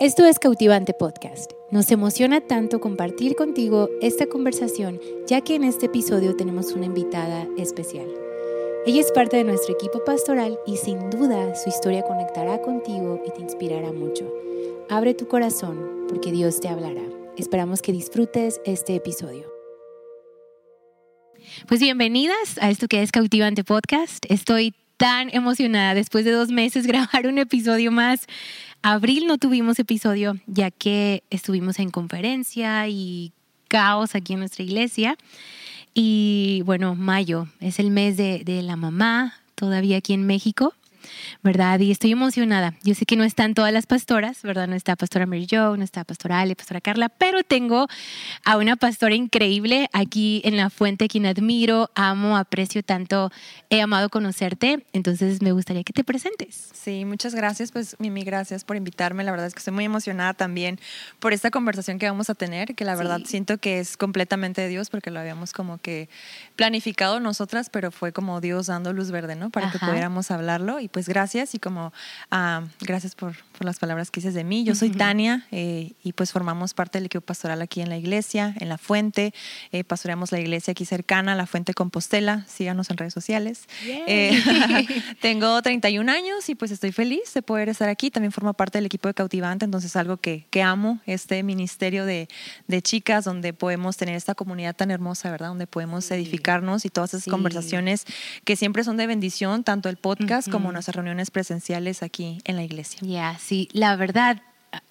Esto es Cautivante Podcast. Nos emociona tanto compartir contigo esta conversación, ya que en este episodio tenemos una invitada especial. Ella es parte de nuestro equipo pastoral y sin duda su historia conectará contigo y te inspirará mucho. Abre tu corazón porque Dios te hablará. Esperamos que disfrutes este episodio. Pues bienvenidas a esto que es Cautivante Podcast. Estoy tan emocionada después de dos meses grabar un episodio más. Abril no tuvimos episodio ya que estuvimos en conferencia y caos aquí en nuestra iglesia. Y bueno, mayo es el mes de, la mamá, todavía aquí en México. ¿Verdad? Y estoy emocionada. Yo sé que no están todas las pastoras, ¿verdad? No está pastora Mary Jo, no está pastora Ale, pastora Carla, pero tengo a una pastora increíble aquí en La Fuente, quien admiro, amo, aprecio tanto, he amado conocerte, entonces me gustaría que te presentes. Sí, muchas gracias, pues Mimi, gracias por invitarme, la verdad es que estoy muy emocionada también por esta conversación que vamos a tener, que la verdad siento que es completamente de Dios, porque lo habíamos como que planificado nosotras, pero fue como Dios dando luz verde, ¿no? Para que pudiéramos hablarlo y pues gracias y como ah, gracias por, por, las palabras que dices de mí. Yo soy Tania eh, y pues formamos parte del equipo pastoral aquí en la iglesia, en La Fuente. Eh, pastoreamos la iglesia aquí cercana, La Fuente Compostela. Síganos en redes sociales. Eh, tengo 31 años y pues estoy feliz de poder estar aquí. También formo parte del equipo de Cautivante, entonces algo que, que amo, este ministerio de, de, chicas donde podemos tener esta comunidad tan hermosa, ¿verdad? Donde podemos edificarnos y todas esas conversaciones que siempre son de bendición, tanto el podcast como nuestras reuniones presenciales aquí en la iglesia. Ya, sí, la verdad,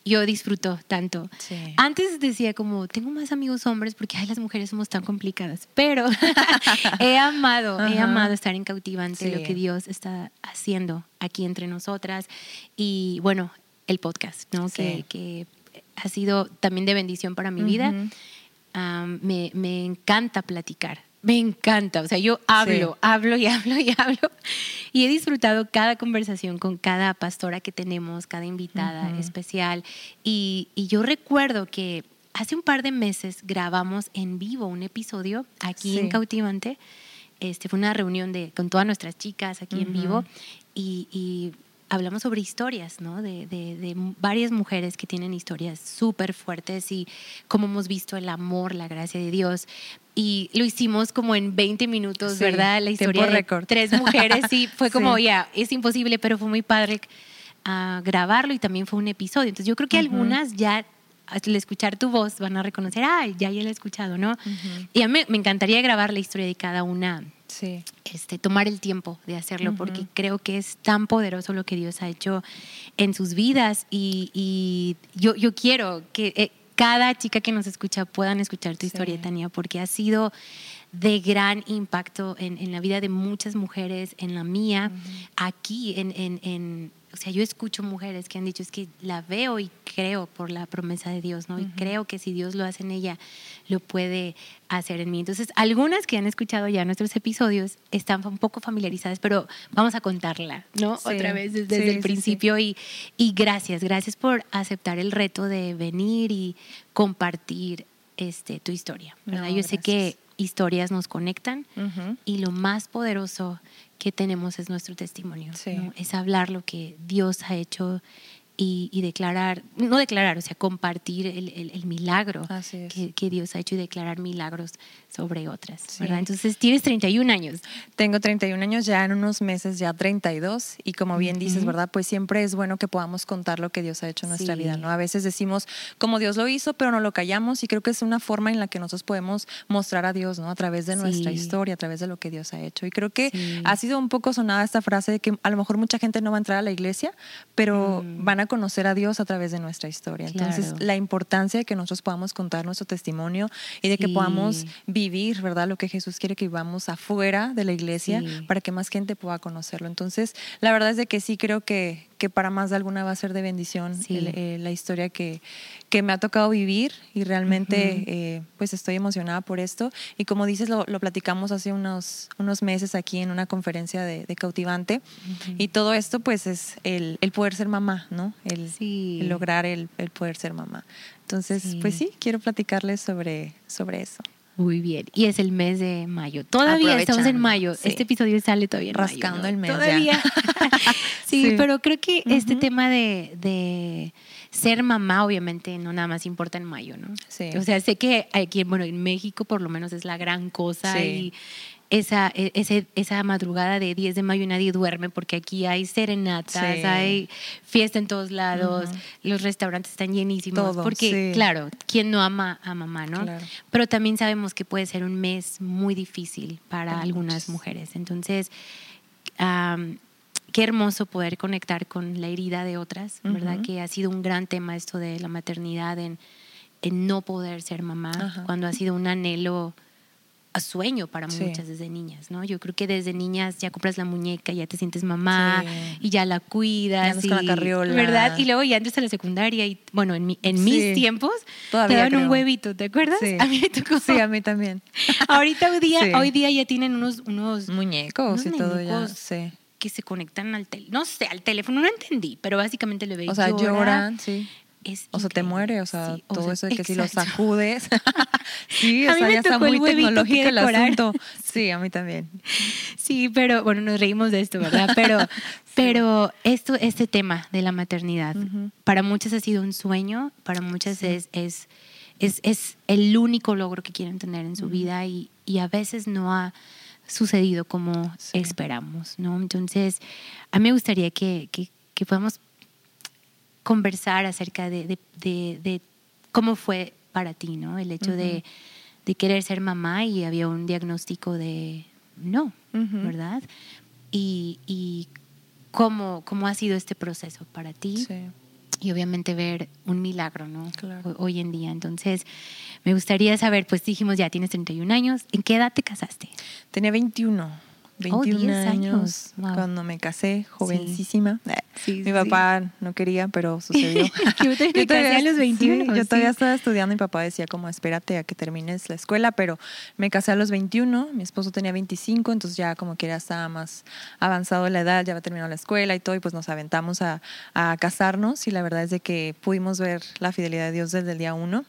yo disfruto tanto. Antes decía como, tengo más amigos hombres porque ay, las mujeres somos tan complicadas, pero he amado, he amado estar en cautivante lo que Dios está haciendo aquí entre nosotras. Y bueno, el podcast, ¿no? Que, que, ha sido también de bendición para mi vida. me, me encanta platicar me encanta. O sea, yo hablo, hablo y hablo y hablo. Y he disfrutado cada conversación con cada pastora que tenemos, cada invitada especial. Y, yo recuerdo que hace un par de meses grabamos en vivo un episodio aquí en Cautivante. Este, fue una reunión de, con todas nuestras chicas aquí en vivo. y hablamos sobre historias, ¿no? De, de, varias mujeres que tienen historias súper fuertes y cómo hemos visto el amor, la gracia de Dios. Y lo hicimos como en 20 minutos, ¿verdad? La historia de tres mujeres. Sí, fue como, ya, es imposible, pero fue muy padre uh, grabarlo y también fue un episodio. Entonces yo creo que algunas ya al escuchar tu voz van a reconocer, ay, ya, ya la he escuchado, ¿no? Y a mí me encantaría grabar la historia de cada una Sí. Este, tomar el tiempo de hacerlo, porque creo que es tan poderoso lo que Dios ha hecho en sus vidas. Y, yo, yo quiero que eh, cada chica que nos escucha puedan escuchar tu historia, Tania, porque ha sido de gran impacto en, la vida de muchas mujeres, en la mía, aquí en, en o sea, yo escucho mujeres que han dicho, es que la veo y creo por la promesa de Dios, ¿no? Y creo que si Dios lo hace en ella, lo puede hacer en mí. Entonces, algunas que han escuchado ya nuestros episodios están un poco familiarizadas, pero vamos a contarla, ¿no? Otra vez desde, el principio. y, y gracias, gracias por aceptar el reto de venir y compartir este, tu historia, ¿verdad? yo sé que historias nos conectan y lo más poderoso que tenemos es nuestro testimonio. Es hablar lo que Dios ha hecho y, declarar, no declarar, o sea, compartir el, el, milagro que, que, Dios ha hecho y declarar milagros sobre otras, ¿verdad? Entonces, tienes 31 años. Tengo 31 años, ya en unos meses ya 32 y como bien dices, ¿verdad? Pues siempre es bueno que podamos contar lo que Dios ha hecho en nuestra vida, ¿no? A veces decimos como Dios lo hizo, pero no lo callamos y creo que es una forma en la que nosotros podemos mostrar a Dios, ¿no? A través de nuestra historia, a través de lo que Dios ha hecho. Y creo que ha sido un poco sonada esta frase de que a lo mejor mucha gente no va a entrar a la iglesia, pero mm. van a conocer a Dios a través de nuestra historia. Entonces, la importancia de que nosotros podamos contar nuestro testimonio y de que podamos vivir ¿verdad? Lo que Jesús quiere que vivamos afuera de la iglesia para que más gente pueda conocerlo. Entonces, la verdad es de que sí creo que, que para más de alguna va a ser de bendición eh, la historia que, que me ha tocado vivir y realmente eh, pues estoy emocionada por esto. Y como dices, lo, lo, platicamos hace unos, unos meses aquí en una conferencia de, Cautivante y todo esto pues es el, el poder ser mamá, ¿no? El, el lograr el, el, poder ser mamá. Entonces, pues sí, quiero platicarles sobre, sobre eso. Muy bien. Y es el mes de mayo. Todavía estamos en mayo. Este episodio sale todavía en Rascando mayo, el mes. Todavía. sí, pero creo que este tema de, ser mamá, obviamente, no nada más importa en mayo, ¿no? Sí. O sea, sé que aquí, bueno, en México por lo menos es la gran cosa y esa, e, ese, esa madrugada de 10 de mayo nadie duerme porque aquí hay serenatas, hay fiesta en todos lados, los restaurantes están llenísimos. porque, claro, ¿quién no ama a mamá, no? Pero también sabemos que puede ser un mes muy difícil para algunas mujeres. Entonces, qué hermoso poder conectar con la herida de otras, ¿verdad? Que ha sido un gran tema esto de la maternidad, en, en no poder ser mamá, cuando ha sido un anhelo sueño para muchas desde niñas, ¿no? Yo creo que desde niñas ya compras la muñeca, ya te sientes mamá y ya la cuidas. y, con la carriola. ¿Verdad? Y luego ya entras a la secundaria y, bueno, en, mi, en mis tiempos Todavía te daban un huevito, ¿te acuerdas? A mí me tocó. Sí, a mí también. Ahorita hoy día, hoy día ya tienen unos... unos Muñecos y todo ya, sí. Que se conectan al teléfono, no sé, al teléfono, no entendí, pero básicamente le veis O sea, lloran, sí o sea, te muere, o sea, todo eso de que si lo sacudes. sí, o sea, ya está muy tecnológico el asunto. Sí, a mí también. Sí, pero bueno, nos reímos de esto, ¿verdad? Pero, pero esto, este tema de la maternidad, para muchas ha sido un sueño, para muchas es, es, es, es, el único logro que quieren tener en su vida y, y a veces no ha sucedido como esperamos, ¿no? Entonces, a mí me gustaría que, que, que podamos conversar acerca de, de, cómo fue para ti, ¿no? El hecho de, querer ser mamá y había un diagnóstico de no, ¿verdad? Y, y cómo, cómo ha sido este proceso para ti. Sí. Y obviamente ver un milagro, ¿no? Hoy en día. Entonces, me gustaría saber, pues dijimos, ya tienes 31 años, ¿en qué edad te casaste? Tenía 21. 21 años, cuando me casé, jovencísima. mi papá no quería, pero sucedió. yo, todavía, a los 21. yo todavía estaba estudiando, mi papá decía como espérate a que termines la escuela, pero me casé a los 21, mi esposo tenía 25, entonces ya como que ya estaba más avanzado la edad, ya había terminado la escuela y todo, y pues nos aventamos a, a casarnos y la verdad es de que pudimos ver la fidelidad de Dios desde el día uno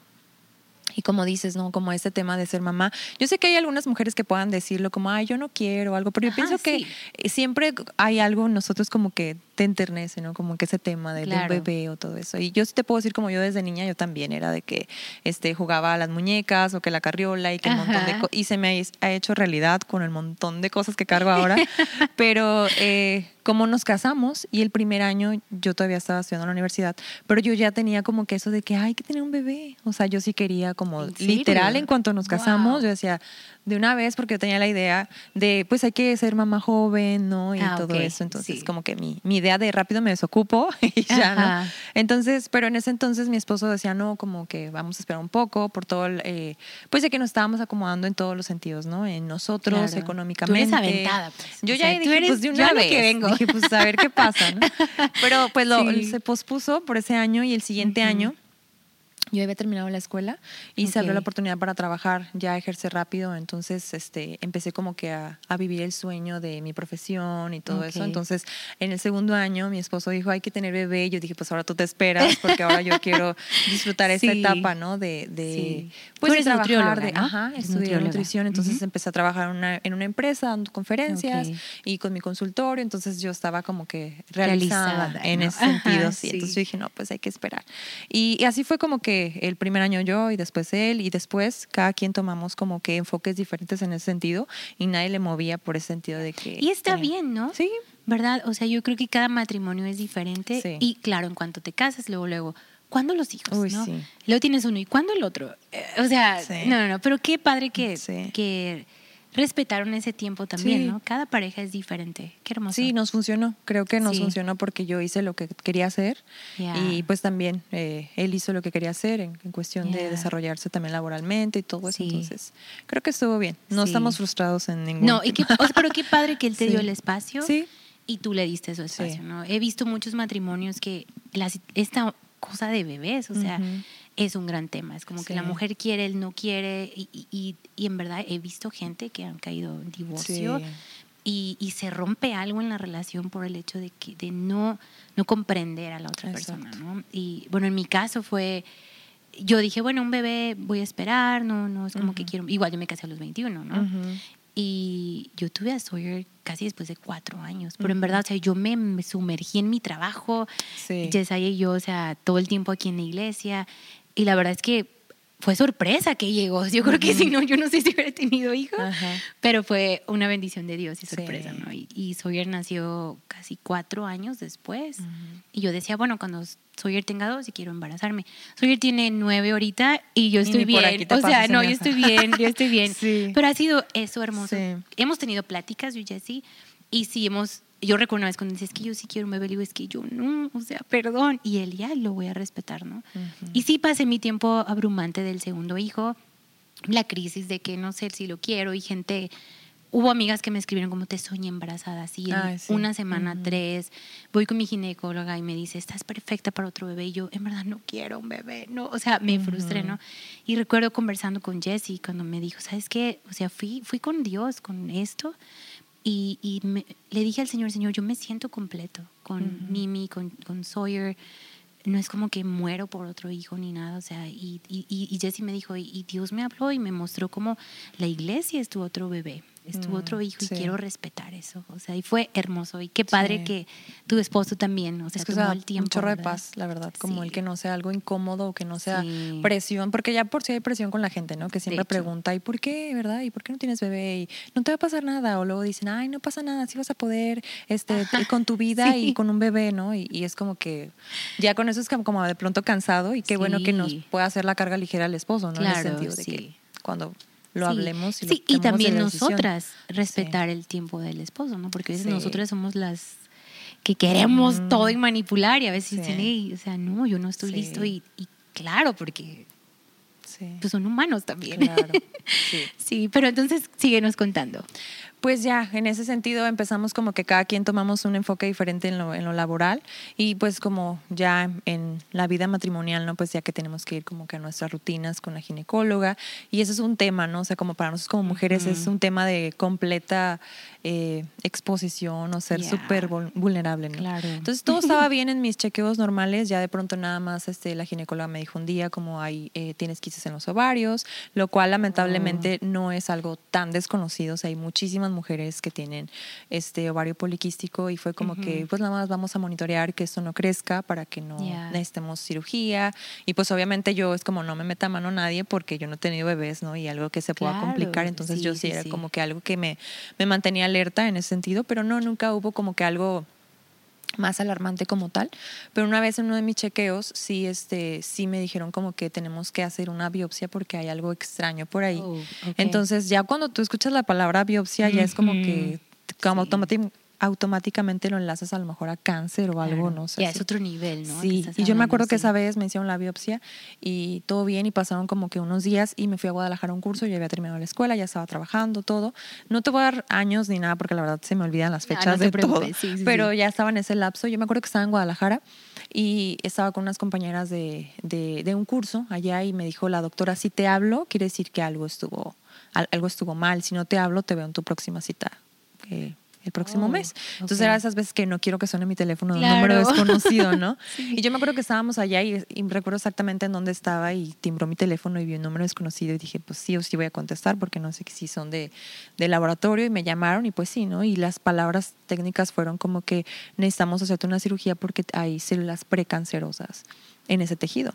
y como dices, ¿no? Como ese tema de ser mamá. Yo sé que hay algunas mujeres que puedan decirlo como, ay, yo no quiero algo, pero yo pienso que siempre hay algo nosotros como que te enternece, ¿no? Como que ese tema del, bebé o todo eso. Y yo sí te puedo decir, como yo desde niña, yo también era de que este, jugaba a las muñecas o que la carriola y que un montón de cosas. Y se me ha hecho realidad con el montón de cosas que cargo ahora. pero eh, como nos casamos y el primer año yo todavía estaba estudiando en la universidad, pero yo ya tenía como que eso de que hay que tener un bebé. O sea, yo sí quería como literal en cuanto nos casamos, yo decía, de una vez porque yo tenía la idea de, pues hay que ser mamá joven, ¿no? Y ah, todo eso. Entonces, como que mi, mi, idea de rápido me desocupo y ya, ¿no? Entonces, pero en ese entonces mi esposo decía, no, como que vamos a esperar un poco por todo, el, eh, pues de que nos estábamos acomodando en todos los sentidos, ¿no? En nosotros, económicamente. Tú aventada, pues. Yo ya dije, pues de una vez. Que vengo. Dije, pues a ver qué pasa, ¿no? Pero pues lo, se pospuso por ese año y el siguiente año yo había terminado la escuela y se abrió la oportunidad para trabajar, ya ejercer rápido, entonces este, empecé como que a, a vivir el sueño de mi profesión y todo eso. Entonces, en el segundo año mi esposo dijo, hay que tener bebé, y yo dije, pues ahora tú te esperas, porque ahora yo quiero disfrutar esta etapa, ¿no? De, de pues de trabajar, de, ajá, estudiar nutrición, entonces empecé a trabajar una, en una empresa, dando conferencias y con mi consultorio, entonces yo estaba como que realizada, en ese sentido, sí. Entonces yo dije, no, pues hay que esperar. y así fue como que el primer año yo y después él y después cada quien tomamos como que enfoques diferentes en ese sentido y nadie le movía por ese sentido de que... Y está bien, ¿no? Sí. ¿Verdad? O sea, yo creo que cada matrimonio es diferente y claro, en cuanto te casas, luego, luego, ¿cuándo los hijos? Uy, ¿no? Sí. Luego tienes uno y ¿cuándo el otro? Eh, o sea, no, no, no, pero qué padre que, que respetaron ese tiempo también, ¿no? Cada pareja es diferente. Qué hermoso. Sí, nos funcionó. Creo que nos funcionó porque yo hice lo que quería hacer y pues también eh, él hizo lo que quería hacer en, cuestión de desarrollarse también laboralmente y todo eso. Entonces, creo que estuvo bien. No estamos frustrados en ningún No, y qué, pero qué padre que él te dio el espacio y tú le diste su espacio, ¿no? He visto muchos matrimonios que esta cosa de bebés, o sea, es un gran tema. Es como que la mujer quiere, él no quiere, y, y, y, en verdad he visto gente que han caído en divorcio y, y, se rompe algo en la relación por el hecho de, que, de no, no comprender a la otra persona. ¿no? Y bueno, en mi caso fue, yo dije, bueno, un bebé voy a esperar, no, no es como que quiero, igual yo me casé a los 21, ¿no? Y yo tuve a Sawyer casi después de cuatro años, pero en verdad, o sea, yo me, sumergí en mi trabajo, sí. y yo, o sea, todo el tiempo aquí en la iglesia, y la verdad es que fue sorpresa que llegó. Yo creo que si no, yo no sé si hubiera tenido hijos, pero fue una bendición de Dios y sorpresa, ¿no? Y, Sawyer nació casi cuatro años después. Y yo decía, bueno, cuando Sawyer tenga dos y quiero embarazarme. Sawyer tiene nueve ahorita y yo estoy bien. O sea, no, yo estoy bien, yo estoy bien. Pero ha sido eso hermoso. Hemos tenido pláticas, yo y Jessy, y sí hemos yo recuerdo una vez cuando dices, es que yo sí quiero un bebé, le digo, es que yo no, o sea, perdón. Y él ya lo voy a respetar, ¿no? Y sí pasé mi tiempo abrumante del segundo hijo, la crisis de que no sé si lo quiero y gente, hubo amigas que me escribieron como te soñé embarazada, así en una semana, tres, voy con mi ginecóloga y me dice, estás perfecta para otro bebé. Y yo, en verdad, no quiero un bebé, no, o sea, me frustré, ¿no? Y recuerdo conversando con Jessie cuando me dijo, ¿sabes qué? O sea, fui, fui con Dios, con esto y, le dije al Señor, Señor, yo me siento completo con Mimi, con, con, Sawyer. No es como que muero por otro hijo ni nada. O sea, y, y, y Jesse me dijo, y Dios me habló y me mostró como la iglesia es tu otro bebé es tu otro mm, hijo y quiero respetar eso. O sea, y fue hermoso. Y qué padre que tu esposo también, o sea, es que tomó el tiempo. Un chorro de paz, la verdad, como el que no sea algo incómodo o que no sea presión, porque ya por si hay presión con la gente, ¿no? Que siempre pregunta, ¿y por qué, verdad? ¿Y por qué no tienes bebé? Y no te va a pasar nada. O luego dicen, ay, no pasa nada, sí vas a poder este, con tu vida y con un bebé, ¿no? Y, es como que ya con eso es como de pronto cansado y qué bueno que nos pueda hacer la carga ligera al esposo, ¿no? en el sentido de que cuando lo hablemos. Y, y también nosotras respetar el tiempo del esposo, ¿no? Porque a veces nosotras somos las que queremos todo y manipular y a veces dicen, o sea, no, yo no estoy listo y, claro, porque pues son humanos también. Claro. sí, pero entonces síguenos contando. Pues ya, en ese sentido empezamos como que cada quien tomamos un enfoque diferente en lo, en lo laboral y pues como ya en la vida matrimonial, ¿no? Pues ya que tenemos que ir como que a nuestras rutinas con la ginecóloga y eso es un tema, ¿no? O sea, como para nosotros como mujeres es un tema de completa eh, exposición o ser súper vulnerable, ¿no? Claro. Entonces todo estaba bien en mis chequeos normales, ya de pronto nada más este, la ginecóloga me dijo un día como hay, eh, tienes quistes en los ovarios, lo cual lamentablemente oh. no es algo tan desconocido, o sea, hay muchísimas mujeres que tienen este ovario poliquístico y fue como que pues nada más vamos a monitorear que esto no crezca para que no necesitemos cirugía. Y pues obviamente yo es como no me meta mano nadie porque yo no he tenido bebés, ¿no? Y algo que se pueda complicar, entonces yo sí, era como que algo que me, me mantenía alerta en ese sentido, pero no, nunca hubo como que algo más alarmante como tal, pero una vez en uno de mis chequeos sí este sí me dijeron como que tenemos que hacer una biopsia porque hay algo extraño por ahí. Oh, Entonces, ya cuando tú escuchas la palabra biopsia ya es como que como automáticamente automáticamente lo enlazas a lo mejor a cáncer o algo, no sé. Ya es otro nivel, ¿no? Sí, y yo me acuerdo que esa vez me hicieron la biopsia y todo bien y pasaron como que unos días y me fui a Guadalajara a un curso, ya había terminado la escuela, ya estaba trabajando, todo. No te voy a dar años ni nada porque la verdad se me olvidan las fechas de todo, pero ya estaba en ese lapso. Yo me acuerdo que estaba en Guadalajara y estaba con unas compañeras de, de, un curso allá y me dijo la doctora, si te hablo, quiere decir que algo estuvo, algo estuvo mal, si no te hablo, te veo en tu próxima cita. Eh, el próximo oh, mes. Entonces era esas veces que no quiero que suene mi teléfono de un número desconocido, ¿no? Y yo me acuerdo que estábamos allá y, recuerdo exactamente en dónde estaba y timbró mi teléfono y vi un número desconocido y dije, pues sí o sí voy a contestar porque no sé si son de, de laboratorio y me llamaron y pues sí, ¿no? Y las palabras técnicas fueron como que necesitamos hacerte una cirugía porque hay células precancerosas en ese tejido.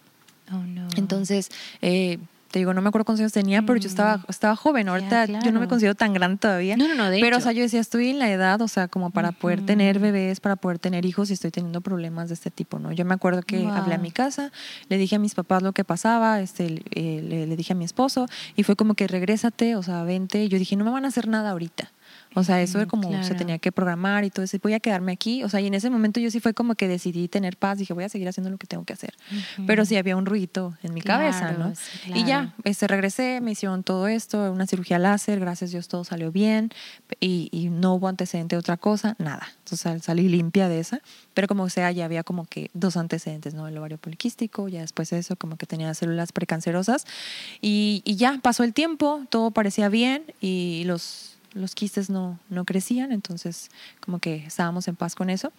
Oh, no. Entonces, eh, te digo, no me acuerdo cuántos años tenía, pero yo estaba, mm. estaba joven. Ahorita yo no me considero tan grande todavía. No, no, no, de Pero, o sea, yo decía, estoy en la edad, o sea, como para poder tener bebés, para poder tener hijos y estoy teniendo problemas de este tipo, ¿no? Yo me acuerdo que hablé a mi casa, le dije a mis papás lo que pasaba, este, eh, le, le, dije a mi esposo y fue como que regrésate, o sea, vente. Yo dije, no me van a hacer nada ahorita. O sea, eso de como se tenía que programar y todo eso. Voy a quedarme aquí. O sea, y en ese momento yo sí fue como que decidí tener paz. Dije, voy a seguir haciendo lo que tengo que hacer. Pero sí había un ruido en mi cabeza, ¿no? Y ya, este, regresé, me hicieron todo esto, una cirugía láser. Gracias a Dios todo salió bien. Y, y no hubo antecedente de otra cosa, nada. Entonces salí limpia de esa. Pero como sea, ya había como que dos antecedentes, ¿no? El ovario poliquístico, ya después de eso, como que tenía células precancerosas. Y, y ya pasó el tiempo, todo parecía bien y los los quistes no, no crecían, entonces como que estábamos en paz con eso.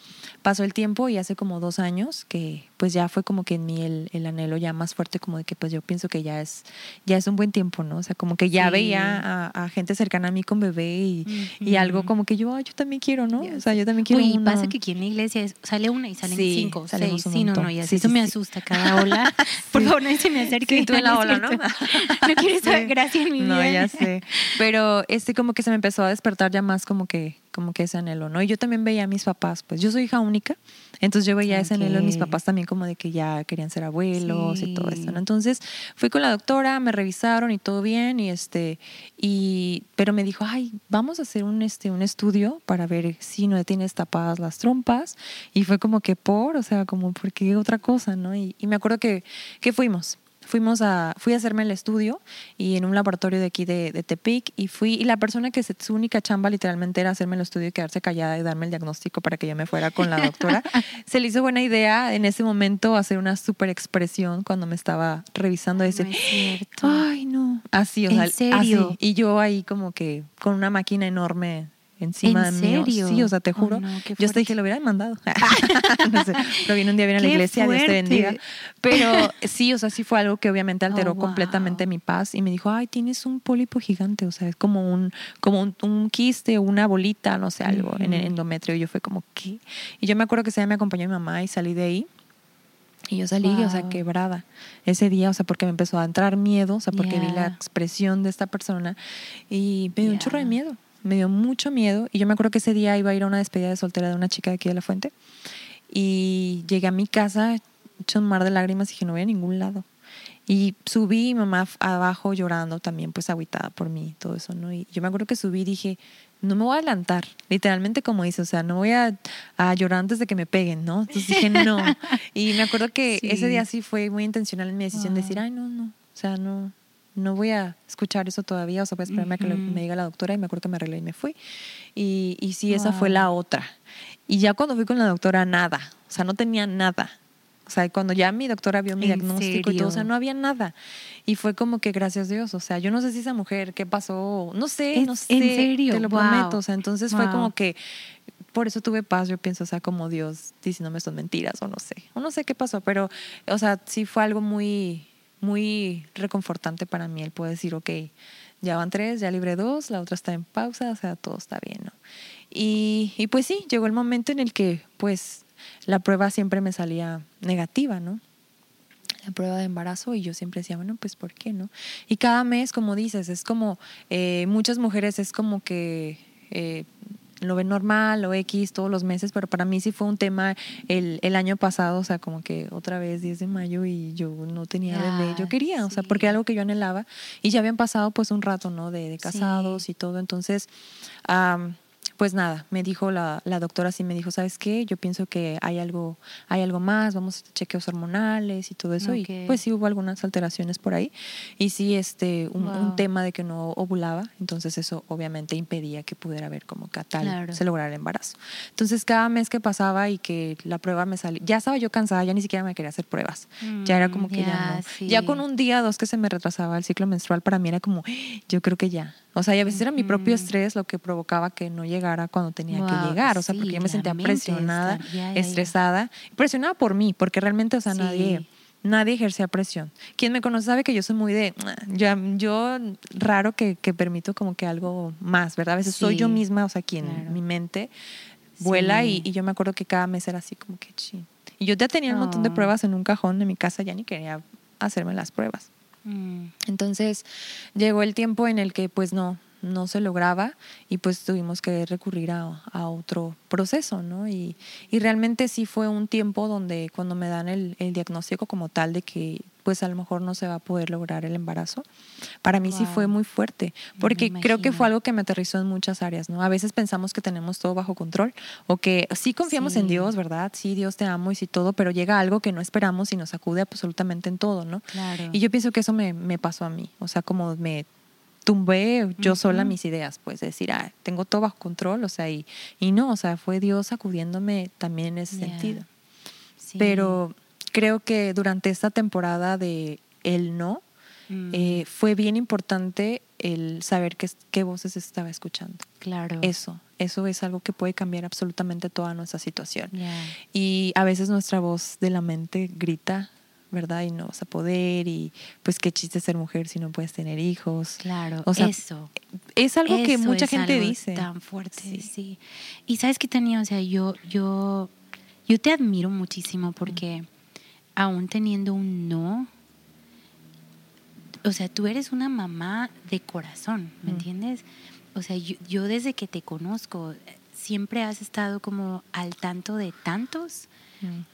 Pasó el tiempo y hace como dos años que pues ya fue como que en mí el, el, anhelo ya más fuerte, como de que pues yo pienso que ya es, ya es un buen tiempo, ¿no? O sea, como que ya veía a, gente cercana a mí con bebé y, y algo como que yo, yo también quiero, ¿no? O sea, yo también quiero Y pasa que aquí en la iglesia sale una y salen cinco, seis, sí, no, no, y así eso me asusta cada ola. Por favor, no se me acerque. Sí, tú en la ola, ¿no? no quieres saber gracia en mi vida. No, ya sé. Pero este como que se me empezó a despertar ya más como que como que ese anhelo, ¿no? Y yo también veía a mis papás, pues yo soy hija única, entonces yo veía ese anhelo en mis papás también como de que ya querían ser abuelos y todo eso, ¿no? Entonces fui con la doctora, me revisaron y todo bien y este y pero me dijo, "Ay, vamos a hacer un este un estudio para ver si no tienes tapadas las trompas." Y fue como que por, o sea, como porque otra cosa, ¿no? Y, y me acuerdo que que fuimos fuimos a, fui a hacerme el estudio y en un laboratorio de aquí de, de Tepic y fui, y la persona que se, su única chamba literalmente era hacerme el estudio y quedarse callada y darme el diagnóstico para que yo me fuera con la doctora, se le hizo buena idea en ese momento hacer una super expresión cuando me estaba revisando. Ay, no Ay, no. Así, o sea, serio? Así. Y yo ahí como que con una máquina enorme encima ¿En de mí. Sí, o sea, te oh, juro. yo hasta dije, lo hubiera mandado. no sé, pero vino un día, viene a la iglesia, Dios te bendiga. Pero sí, o sea, sí fue algo que obviamente alteró oh, completamente mi paz y me dijo, ay, tienes un pólipo gigante, o sea, es como un, como un, quiste o una bolita, no sé, algo en el endometrio. Y yo fue como, ¿qué? Y yo me acuerdo que ese día me acompañó mi mamá y salí de ahí. Y yo salí, o sea, quebrada ese día, o sea, porque me empezó a entrar miedo, o sea, porque vi la expresión de esta persona y me dio un chorro de miedo me dio mucho miedo y yo me acuerdo que ese día iba a ir a una despedida de soltera de una chica de aquí de la fuente y llegué a mi casa hecho un mar de lágrimas y dije no voy a ningún lado y subí mi mamá abajo llorando también pues aguitada por mí todo eso no y yo me acuerdo que subí y dije no me voy a adelantar, literalmente como dice, o sea, no voy a, llorar antes de que me peguen, ¿no? Entonces dije, no. Y me acuerdo que ese día sí fue muy intencional en mi decisión de decir, ay, no, no, o sea, no, no voy a escuchar eso todavía, o sea, voy a esperarme a que me diga la doctora y me acuerdo que me arreglé y me fui. Y, y sí, esa fue la otra. Y ya cuando fui con la doctora, nada, o sea, no tenía nada. O sea, cuando ya mi doctora vio mi diagnóstico y todo, o sea, no había nada. Y fue como que gracias a Dios, o sea, yo no sé si esa mujer, qué pasó, no sé, no sé. En serio. Te lo prometo. O sea, entonces fue como que por eso tuve paz, yo pienso, o sea, como Dios diciéndome son mentiras o no sé, o no sé qué pasó, pero, o sea, sí fue algo muy, muy reconfortante para mí el poder decir, ok, ya van tres, ya libre dos, la otra está en pausa, o sea, todo está bien, ¿no? Y, y pues sí, llegó el momento en el que pues la prueba siempre me salía negativa, ¿no? la prueba de embarazo y yo siempre decía, bueno, pues ¿por qué no? Y cada mes, como dices, es como, eh, muchas mujeres es como que eh, lo ven normal o X todos los meses, pero para mí sí fue un tema el, el año pasado, o sea, como que otra vez 10 de mayo y yo no tenía bebé, yo quería, o sea, porque era algo que yo anhelaba y ya habían pasado pues un rato, ¿no? De, de casados y todo, entonces pues nada, me dijo la, la, doctora, sí me dijo, ¿sabes qué? Yo pienso que hay algo, hay algo más, vamos a chequeos hormonales y todo eso. Y pues sí hubo algunas alteraciones por ahí. Y sí, este, un, tema de que no ovulaba, entonces eso obviamente impedía que pudiera haber como que tal se lograra el embarazo. Entonces cada mes que pasaba y que la prueba me salía, ya estaba yo cansada, ya ni siquiera me quería hacer pruebas. ya era como que ya, no. Ya con un día, dos que se me retrasaba el ciclo menstrual, para mí era como, yo creo que ya, o sea, y a veces era mi propio estrés lo que provocaba que no llegara cuando tenía que llegar. O sea, porque yo me sentía presionada, estresada, presionada por mí, porque realmente, o sea, nadie nadie ejercía presión. Quien me conoce sabe que yo soy muy de, yo, yo raro que, que permito como que algo más, ¿verdad? A veces soy yo misma, o sea, quien mi mente vuela y, y, yo me acuerdo que cada mes era así como que ching. Y yo ya tenía un montón de ah. pruebas en un cajón de mi casa, ya ni quería hacerme las pruebas. Mm. Entonces llegó el tiempo en el que pues no, no se lograba y pues tuvimos que recurrir a, a otro proceso, ¿no? Y, y, realmente sí fue un tiempo donde cuando me dan el, el, diagnóstico como tal de que pues a lo mejor no se va a poder lograr el embarazo, para mí sí fue muy fuerte, porque creo que fue algo que me aterrizó en muchas áreas, ¿no? A veces pensamos que tenemos todo bajo control o que sí confiamos en Dios, ¿verdad? Sí, Dios te amo y sí todo, pero llega algo que no esperamos y nos sacude absolutamente en todo, ¿no? Y yo pienso que eso me, me pasó a mí, o sea, como me tumbé yo sola mis ideas, pues decir, ah, tengo todo bajo control, o sea, y, y no, o sea, fue Dios acudiéndome también en ese sentido. Pero creo que durante esta temporada de el no, mm. eh, fue bien importante el saber qué, qué voces estaba escuchando. Claro. Eso, eso es algo que puede cambiar absolutamente toda nuestra situación. Y a veces nuestra voz de la mente grita, ¿verdad? Y no vas a poder, y pues qué chiste ser mujer si no puedes tener hijos. Claro, o sea, eso. Es algo que mucha gente dice. Tan fuerte, sí. Y sabes que tenía, o sea, yo, yo, yo te admiro muchísimo porque aún teniendo un no, o sea, tú eres una mamá de corazón, ¿me entiendes? O sea, yo, desde que te conozco, siempre has estado como al tanto de tantos,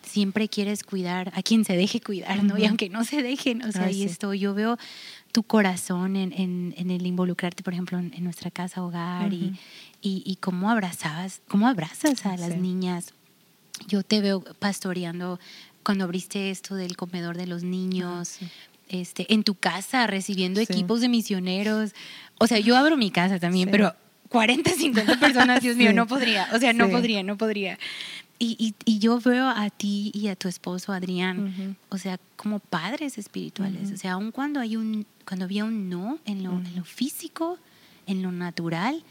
siempre quieres cuidar a quien se deje cuidar, ¿no? Y aunque no se dejen, o sea, ahí estoy, yo veo tu corazón en, el involucrarte, por ejemplo, en, nuestra casa hogar y, y, cómo abrazabas, cómo abrazas a las niñas. Yo te veo pastoreando cuando abriste esto del comedor de los niños, ah, este, en tu casa recibiendo equipos de misioneros. O sea, yo abro mi casa también, pero 40, 50 personas, Dios mío, no podría. O sea, no podría, no podría. Y, y, yo veo a ti y a tu esposo Adrián, o sea, como padres espirituales. O sea, aun cuando hay un, cuando había un no en lo, en lo físico, en lo natural,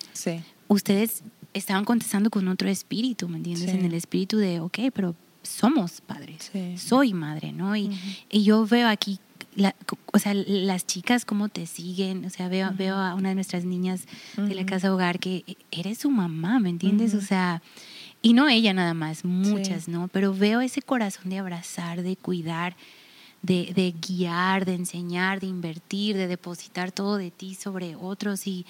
ustedes estaban contestando con otro espíritu, ¿me entiendes? En el espíritu de, ok, pero somos padres, soy madre, ¿no? Y, y yo veo aquí o sea, las chicas cómo te siguen, o sea, veo, veo a una de nuestras niñas de la casa hogar que eres su mamá, ¿me entiendes? O sea, y no ella nada más, muchas, ¿no? Pero veo ese corazón de abrazar, de cuidar, de, de, guiar, de enseñar, de invertir, de depositar todo de ti sobre otros y,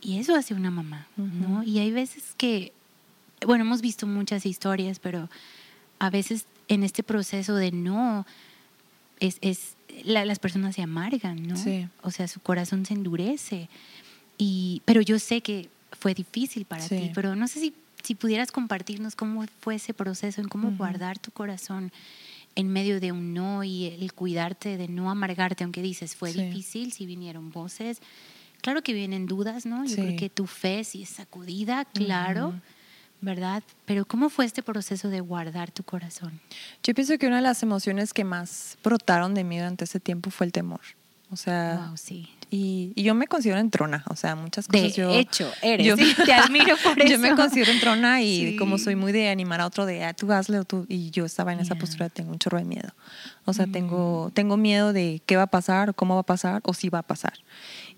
y eso hace una mamá, ¿no? Y hay veces que, bueno, hemos visto muchas historias, pero a veces en este proceso de no, es, es las personas se amargan, ¿no? O sea, su corazón se endurece. Y, pero yo sé que fue difícil para ti, pero no sé si, si pudieras compartirnos cómo fue ese proceso, en cómo guardar tu corazón en medio de un no y el cuidarte de no amargarte, aunque dices fue difícil, si vinieron voces. Claro que vienen dudas, ¿no? Yo creo que tu fe sí es sacudida, claro. ¿verdad? Pero ¿cómo fue este proceso de guardar tu corazón? Yo pienso que una de las emociones que más brotaron de mí durante ese tiempo fue el temor. O sea, sí. y, y, yo me considero entrona, o sea, muchas cosas de yo... hecho, eres, yo, te admiro por eso. Yo me considero entrona y como soy muy de animar a otro de, ah, tú hazle o tú... Y yo estaba en esa postura, tengo un chorro de miedo. O sea, tengo, mm. tengo miedo de qué va a pasar, o cómo va a pasar, o si va a pasar.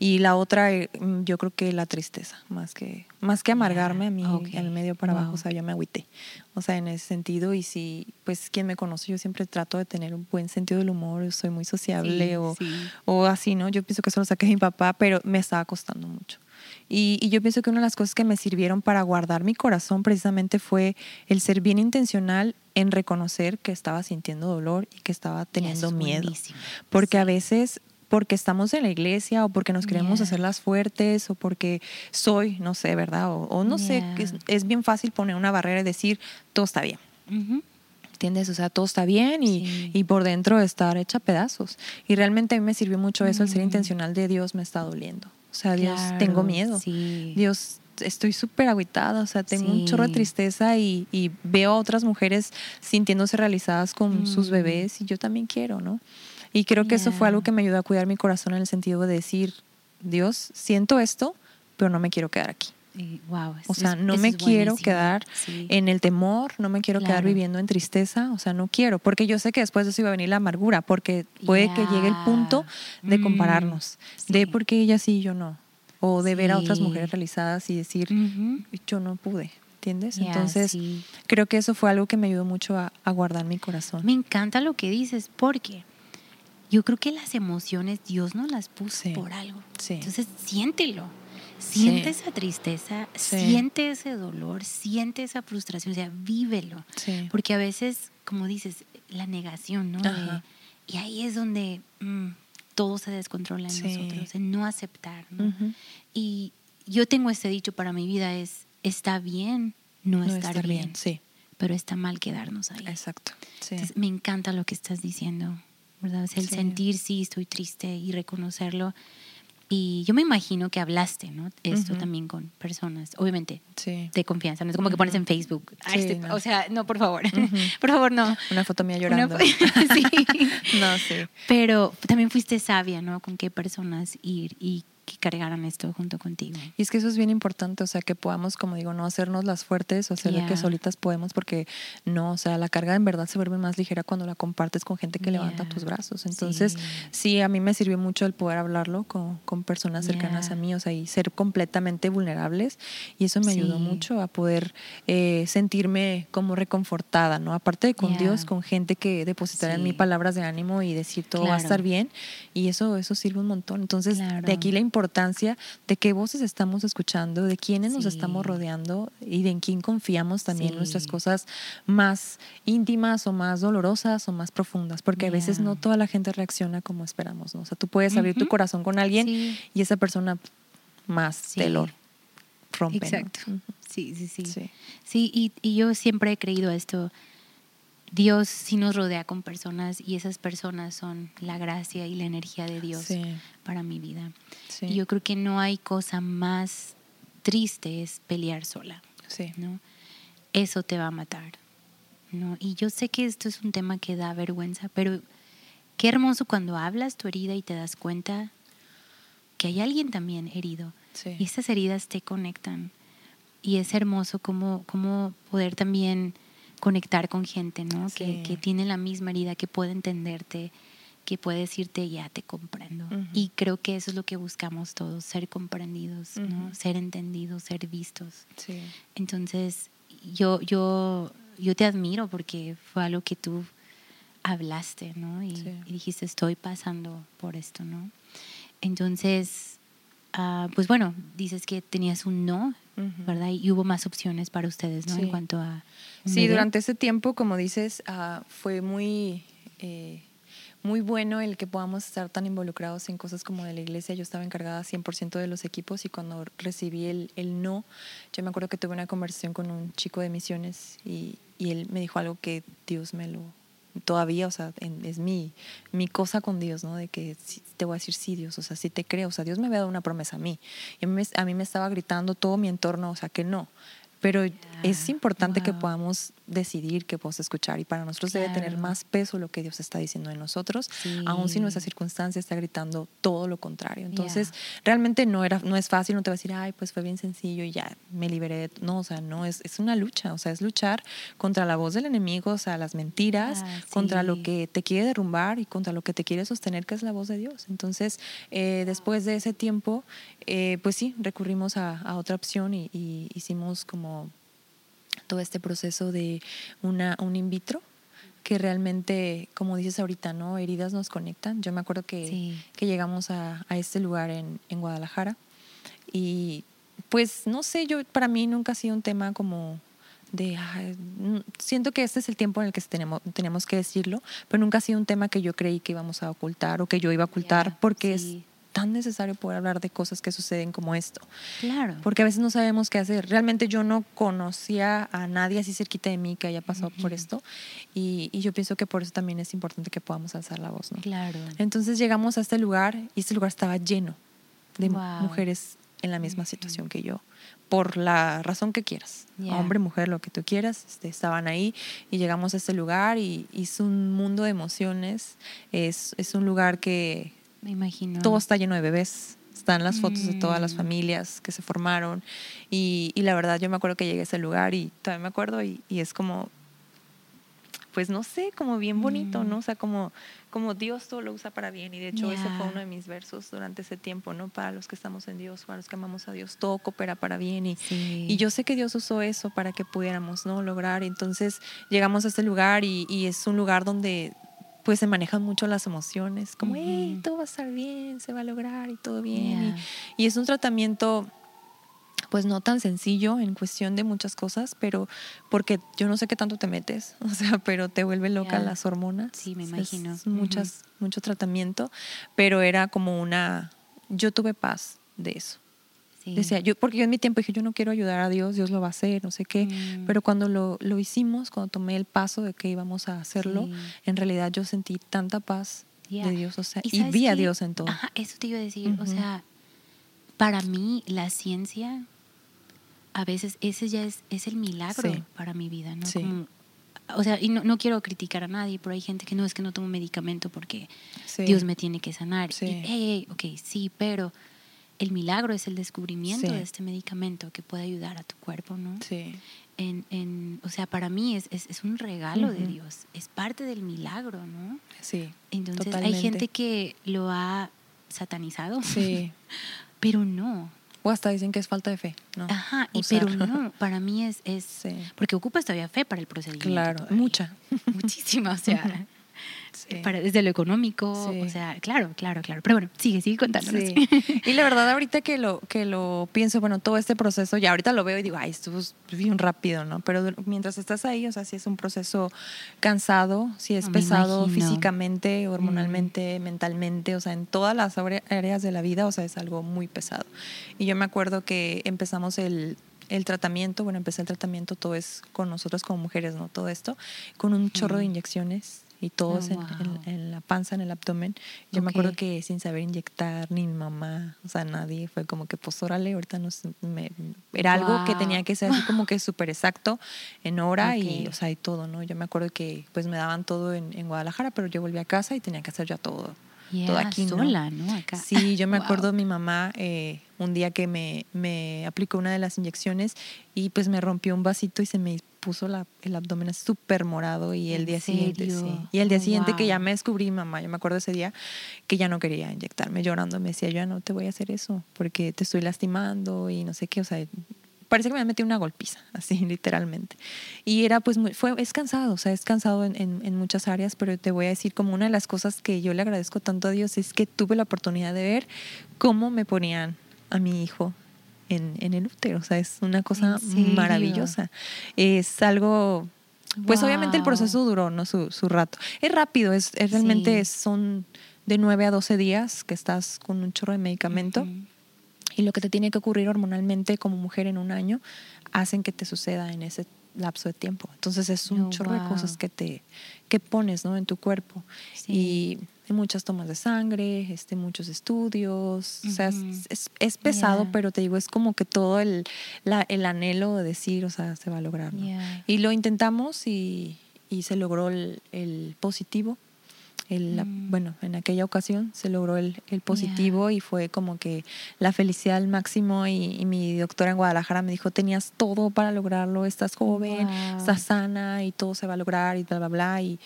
Y la otra, eh, mm, yo creo que la tristeza, más que, más que amargarme a mí en el medio para abajo, o sea, yo me agüité. O sea, en ese sentido, y si, pues quien me conoce, yo siempre trato de tener un buen sentido del humor, soy muy sociable o, o así, ¿no? Yo pienso que eso lo saqué de mi papá, pero me estaba costando mucho. Y, y, yo pienso que una de las cosas que me sirvieron para guardar mi corazón precisamente fue el ser bien intencional en reconocer que estaba sintiendo dolor y que estaba teniendo miedo. Porque a veces porque estamos en la iglesia o porque nos queremos hacer las fuertes o porque soy, no sé, ¿verdad? O, no sé, es, es, bien fácil poner una barrera y decir, todo está bien. ¿Entiendes? O sea, todo está bien y, y, por dentro estar hecha pedazos. Y realmente a mí me sirvió mucho eso, el ser intencional de Dios me está doliendo. O sea, Dios, tengo miedo. Dios, estoy súper aguitada, o sea, tengo un chorro de tristeza y, y, veo a otras mujeres sintiéndose realizadas con sus mm. bebés y yo también quiero, ¿no? Y creo que eso fue algo que me ayudó a cuidar mi corazón en el sentido de decir, Dios, siento esto, pero no me quiero quedar aquí. wow, o sea, no me quiero quedar en el temor, no me quiero quedar viviendo en tristeza, o sea, no quiero, porque yo sé que después de eso iba a venir la amargura, porque puede que llegue el punto de mm, compararnos, de por qué ella sí y yo no, o de ver a otras mujeres realizadas y decir, yo no pude. ¿Entiendes? Entonces, creo que eso fue algo que me ayudó mucho a, a guardar mi corazón. Me encanta lo que dices, porque yo creo que las emociones Dios nos las puso por algo. Entonces, siéntelo. Siente esa tristeza, siente ese dolor, siente esa frustración, o sea, vívelo. Porque a veces, como dices, la negación, ¿no? y ahí es donde mm, todo se descontrola en nosotros, en no aceptar, ¿no? Y yo tengo este dicho para mi vida, es, está bien no, estar, bien, sí. pero está mal quedarnos ahí. Exacto. me encanta lo que estás diciendo. ¿Verdad? el sentir, sí, estoy triste y reconocerlo. Y yo me imagino que hablaste, ¿no? Esto también con personas, obviamente, de confianza. No es como que pones en Facebook. Este, o sea, no, por favor. por favor, no. Una foto mía llorando. sí. no, sí. Pero también fuiste sabia, ¿no? Con qué personas ir y que cargaran esto junto contigo. Y es que eso es bien importante, o sea, que podamos, como digo, no hacernos las fuertes o hacer lo que solitas podemos, porque no, o sea, la carga en verdad se vuelve más ligera cuando la compartes con gente que levanta tus brazos. Entonces, sí. a mí me sirvió mucho el poder hablarlo con, con personas cercanas a mí, o sea, y ser completamente vulnerables. Y eso me ayudó mucho a poder eh, sentirme como reconfortada, ¿no? Aparte de con Dios, con gente que depositará en mí palabras de ánimo y decir todo va a estar bien. Y eso, eso sirve un montón. Entonces, de aquí la importancia de qué voces estamos escuchando, de quiénes nos estamos rodeando y de en quién confiamos también nuestras cosas más íntimas o más dolorosas o más profundas, porque a veces no toda la gente reacciona como esperamos, ¿no? O sea, tú puedes abrir tu corazón con alguien y esa persona más te lo rompe. Exacto. Sí, sí, sí. Sí, y, y yo siempre he creído esto Dios sí nos rodea con personas y esas personas son la gracia y la energía de Dios para mi vida. Y yo creo que no hay cosa más triste es pelear sola. ¿no? Eso te va a matar. ¿no? Y yo sé que esto es un tema que da vergüenza, pero qué hermoso cuando hablas tu herida y te das cuenta que hay alguien también herido. Y estas heridas te conectan. Y es hermoso como, como poder también conectar con gente, ¿no? Que, que, tiene la misma herida, que puede entenderte, que puede decirte, ya te comprendo. Y creo que eso es lo que buscamos todos, ser comprendidos, ¿no? Ser entendidos, ser vistos. Sí. Entonces, yo, yo, yo te admiro porque fue algo que tú hablaste, ¿no? Y, y dijiste, estoy pasando por esto, ¿no? Entonces, uh, pues bueno, dices que tenías un no ¿verdad? Y hubo más opciones para ustedes, ¿no? En cuanto a... Sí, durante ese tiempo, como dices, uh, fue muy... Eh, muy bueno el que podamos estar tan involucrados en cosas como de la iglesia. Yo estaba encargada 100% de los equipos y cuando recibí el, el, no, yo me acuerdo que tuve una conversación con un chico de misiones y, y él me dijo algo que Dios me lo, todavía, o sea, es mi, mi cosa con Dios, ¿no? De que te voy a decir sí, Dios, o sea, sí te creo, o sea, Dios me había dado una promesa a mí. Y a mí, a mí me estaba gritando todo mi entorno, o sea, que no. Pero es importante que podamos decidir qué podemos escuchar y para nosotros debe tener más peso lo que Dios está diciendo en nosotros, aun si nuestra circunstancia está gritando todo lo contrario. Entonces, realmente no, era, no es fácil, no te va a decir, ay, pues fue bien sencillo y ya me liberé. No, o sea, no, es, es una lucha, o sea, es luchar contra la voz del enemigo, o sea, las mentiras, ah, contra lo que te quiere derrumbar y contra lo que te quiere sostener, que es la voz de Dios. Entonces, eh, después de ese tiempo, eh, pues sí, recurrimos a, a otra opción y, y hicimos como todo este proceso de una, un in vitro que realmente, como dices ahorita, ¿no? Heridas nos conectan. Yo me acuerdo que, que llegamos a, a, este lugar en, en, Guadalajara y pues no sé, yo para mí nunca ha sido un tema como de, siento que este es el tiempo en el que tenemos, tenemos que decirlo, pero nunca ha sido un tema que yo creí que íbamos a ocultar o que yo iba a ocultar porque es tan necesario poder hablar de cosas que suceden como esto. Claro. Porque a veces no sabemos qué hacer. Realmente yo no conocía a nadie así cerquita de mí que haya pasado por esto. Y, y, yo pienso que por eso también es importante que podamos alzar la voz, ¿no? Claro. Entonces llegamos a este lugar y este lugar estaba lleno de mujeres en la misma situación que yo. Por la razón que quieras. Hombre, mujer, lo que tú quieras. Este, estaban ahí y llegamos a este lugar y, y es un mundo de emociones. Es, es un lugar que me imagino. Todo está lleno de bebés. Están las fotos de todas las mm. familias que se formaron. Y, y, la verdad, yo me acuerdo que llegué a ese lugar y todavía me acuerdo y, y es como, pues no sé, como bien bonito, ¿no? Mm. O sea, como, como Dios todo lo usa para bien. Y de hecho, ese fue uno de mis versos durante ese tiempo, ¿no? Para los que estamos en Dios, para los que amamos a Dios, todo coopera para bien. Y, y yo sé que Dios usó eso para que pudiéramos, ¿no? Lograr. Entonces, llegamos a este lugar y, y es un lugar donde pues se manejan mucho las emociones, como, hey, todo va a estar bien, se va a lograr y todo bien. Y, es un tratamiento, pues no tan sencillo en cuestión de muchas cosas, pero porque yo no sé qué tanto te metes, o sea, pero te vuelve loca las hormonas. Sí, me imagino. muchas, Mucho tratamiento, pero era como una, yo tuve paz de eso. Decía, yo, porque yo en mi tiempo dije, yo no quiero ayudar a Dios, Dios lo va a hacer, no sé qué. Mm. Pero cuando lo, lo, hicimos, cuando tomé el paso de que íbamos a hacerlo, en realidad yo sentí tanta paz de Dios, o sea, y, vi a Dios en todo. Ajá, eso te iba a decir, o sea, para mí la ciencia, a veces ese ya es, es el milagro para mi vida, ¿no? Como, o sea, y no, no, quiero criticar a nadie, pero hay gente que no es que no tomo medicamento porque Dios me tiene que sanar. Y, hey, ok, sí, pero el milagro es el descubrimiento de este medicamento que puede ayudar a tu cuerpo, ¿no? Sí. En, en, o sea, para mí es, es, es un regalo de Dios, es parte del milagro, ¿no? Sí. Entonces hay gente que lo ha satanizado, sí. pero no. O hasta dicen que es falta de fe, ¿no? Ajá, y pero no, para mí es, es porque ocupas todavía fe para el procedimiento. Claro, mucha. Muchísima, o sea, para, desde lo económico, o sea, claro, claro, claro. Pero bueno, sigue, sigue contándonos. Y la verdad, ahorita que lo, que lo pienso, bueno, todo este proceso, ya ahorita lo veo y digo, ay, esto es bien rápido, ¿no? Pero mientras estás ahí, o sea, si es un proceso cansado, si es pesado físicamente, hormonalmente, mentalmente, o sea, en todas las áreas de la vida, o sea, es algo muy pesado. Y yo me acuerdo que empezamos el, el tratamiento, bueno, empecé el tratamiento, todo es con nosotros como mujeres, ¿no? Todo esto, con un chorro de inyecciones y todos oh, en, la panza, en el abdomen. Yo me acuerdo que sin saber inyectar, ni mi mamá, o sea, nadie, fue como que, pues órale, ahorita no me, era algo que tenía que ser así como que súper exacto en hora y, o sea, y todo, ¿no? Yo me acuerdo que pues me daban todo en, en Guadalajara, pero yo volví a casa y tenía que hacer ya todo todo aquí, sola, ¿no? Acá. Sí, yo me acuerdo mi mamá eh, un día que me, me aplicó una de las inyecciones y pues me rompió un vasito y se me puso la, el abdomen súper morado y el día siguiente, sí. Y el día oh, siguiente que ya me descubrí, mamá, yo me acuerdo ese día que ya no quería inyectarme llorando, me decía, yo ya no te voy a hacer eso porque te estoy lastimando y no sé qué, o sea, parece que me metido una golpiza, así literalmente. Y era pues, muy, fue, es cansado, o sea, es cansado en, en, muchas áreas, pero te voy a decir como una de las cosas que yo le agradezco tanto a Dios es que tuve la oportunidad de ver cómo me ponían a mi hijo en, en el útero, o sea, es una cosa maravillosa. Es algo pues obviamente el proceso duró ¿no? su, su rato. Es rápido, es, realmente son de 9 a 12 días que estás con un chorro de medicamento y lo que te tiene que ocurrir hormonalmente como mujer en un año hacen que te suceda en ese lapso de tiempo. Entonces es un oh, chorro de cosas que te que pones ¿no? en tu cuerpo. Y muchas tomas de sangre, este, muchos estudios. O sea, es, es, pesado, pero te digo, es como que todo el, la, el anhelo de decir, o sea, se va a lograr. Y lo intentamos y, y se logró el, el positivo Mm. Bueno, en aquella ocasión se logró el, el positivo y fue como que la felicidad al máximo y, mi doctora en Guadalajara me dijo, tenías todo para lograrlo, estás joven, estás sana y todo se va a lograr y bla, bla, bla. Y,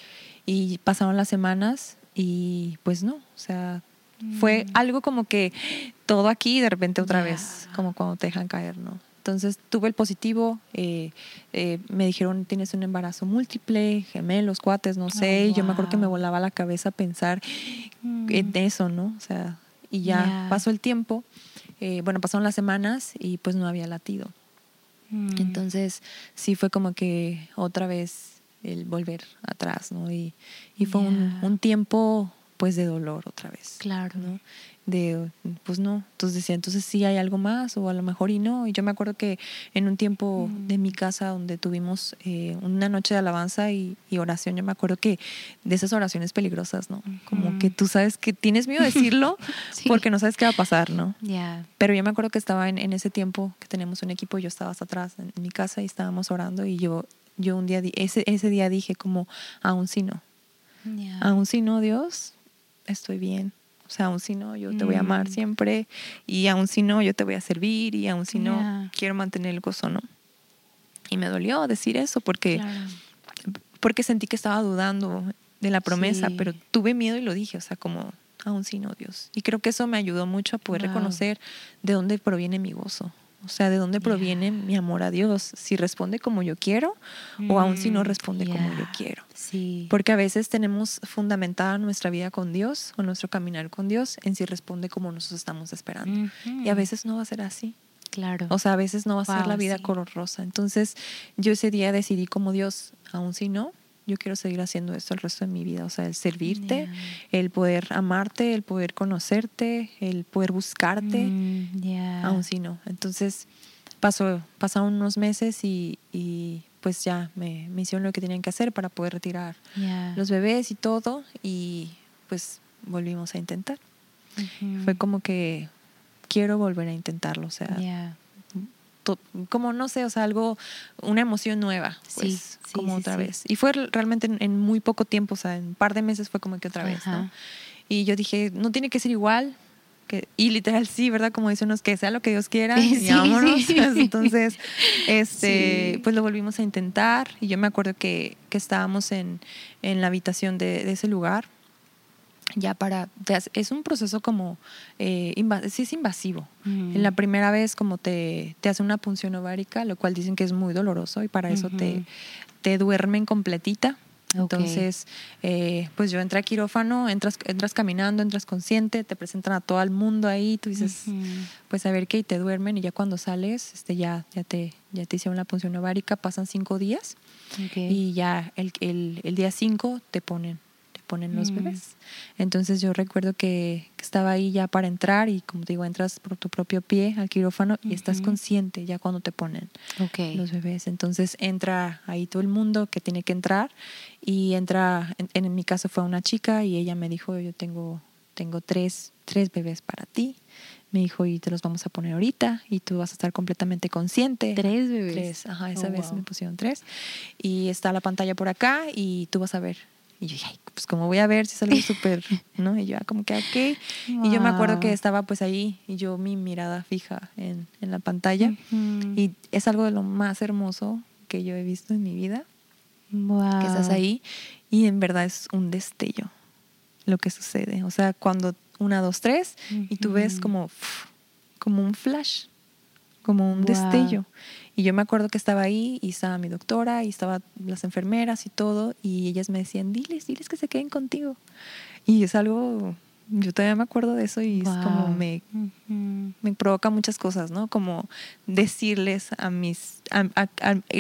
y pasaron las semanas y pues no, o sea, fue mm. algo como que todo aquí y de repente otra vez, como cuando te dejan caer, ¿no? Entonces tuve el positivo, eh, eh, me dijeron tienes un embarazo múltiple, gemelos, cuates, no sé, y yo me acuerdo que me volaba la cabeza pensar mm. en eso, ¿no? O sea, y ya pasó el tiempo, eh, bueno, pasaron las semanas y pues no había latido. Mm. Entonces sí fue como que otra vez el volver atrás, ¿no? Y, y fue un, un, tiempo pues de dolor otra vez. Claro. ¿no? de, pues no, entonces decía, entonces sí hay algo más o a lo mejor y no. Y yo me acuerdo que en un tiempo mm. de mi casa donde tuvimos eh, una noche de alabanza y, oración, yo me acuerdo que de esas oraciones peligrosas, ¿no? Como que tú sabes que tienes miedo de decirlo porque no sabes qué va a pasar, ¿no? Pero yo me acuerdo que estaba en, ese tiempo que teníamos un equipo, yo estaba hasta atrás en, mi casa y estábamos orando y yo, yo un día, ese, ese día dije como, aún si no, aún si no, Dios, estoy bien o sea, aún si no, yo te voy a amar mm. siempre y aún si no, yo te voy a servir y aún si no, quiero mantener el gozo, ¿no? Y me dolió decir eso porque, porque sentí que estaba dudando de la promesa, pero tuve miedo y lo dije, o sea, como aún si no, Dios. Y creo que eso me ayudó mucho a poder reconocer de dónde proviene mi gozo. O sea, ¿de dónde proviene mi amor a Dios? Si responde como yo quiero o aún si no mm, responde como yo quiero. Sí. Porque a veces tenemos fundamentada nuestra vida con Dios o nuestro caminar con Dios en si responde como nosotros estamos esperando. Y a veces no va a ser así. Claro. O sea, a veces no va a ser la vida color rosa. Entonces, yo ese día decidí como Dios, aún si no, yo quiero seguir haciendo esto el resto de mi vida, o sea, el servirte, el poder amarte, el poder conocerte, el poder buscarte, mm, aún si no. Entonces, pasó, pasaron unos meses y, y pues ya me, me, hicieron lo que tenían que hacer para poder retirar los bebés y todo, y pues volvimos a intentar. Fue como que quiero volver a intentarlo, o sea, como no sé, o sea, algo, una emoción nueva, pues, como otra vez. Y fue realmente en, muy poco tiempo, o sea, en un par de meses fue como que otra vez, ¿no? Y yo dije, no tiene que ser igual que, y literal sí, ¿verdad? Como dicen unos, que sea lo que Dios quiera, y vámonos. Entonces, este, pues lo volvimos a intentar y yo me acuerdo que, que estábamos en, en la habitación de, de ese lugar ya para, es un proceso como, eh, sí es invasivo. En la primera vez como te, te hace una punción ovárica, lo cual dicen que es muy doloroso y para eso te, te duermen completita. Entonces, eh, pues yo entré a quirófano, entras, entras caminando, entras consciente, te presentan a todo el mundo ahí, tú dices, pues a ver qué, y te duermen y ya cuando sales, este, ya, ya, te, ya te hicieron la punción ovárica, pasan cinco días y ya el, el, el día cinco te ponen ponen los mm. bebés. Entonces yo recuerdo que, estaba ahí ya para entrar y como te digo, entras por tu propio pie al quirófano y estás consciente ya cuando te ponen los bebés. Entonces entra ahí todo el mundo que tiene que entrar y entra, en, en mi caso fue una chica y ella me dijo, yo tengo, tengo tres, tres bebés para ti me dijo, y te los vamos a poner ahorita y tú vas a estar completamente consciente. Tres bebés. Tres, ajá, esa oh, vez me pusieron tres. Y está la pantalla por acá y tú vas a ver y yo dije, pues como voy a ver si sale súper, ¿no? Y yo, ah, como que, ok. Y yo me acuerdo que estaba pues ahí y yo mi mirada fija en, en la pantalla. Y es algo de lo más hermoso que yo he visto en mi vida. Wow. Que estás ahí y en verdad es un destello lo que sucede. O sea, cuando una, dos, tres y tú ves como, como un flash, como un destello. Y yo me acuerdo que estaba ahí y estaba mi doctora y estaban las enfermeras y todo y ellas me decían, diles, diles que se queden contigo. Y es algo, yo todavía me acuerdo de eso y es como me, me provoca muchas cosas, ¿no? Como decirles a mis, a,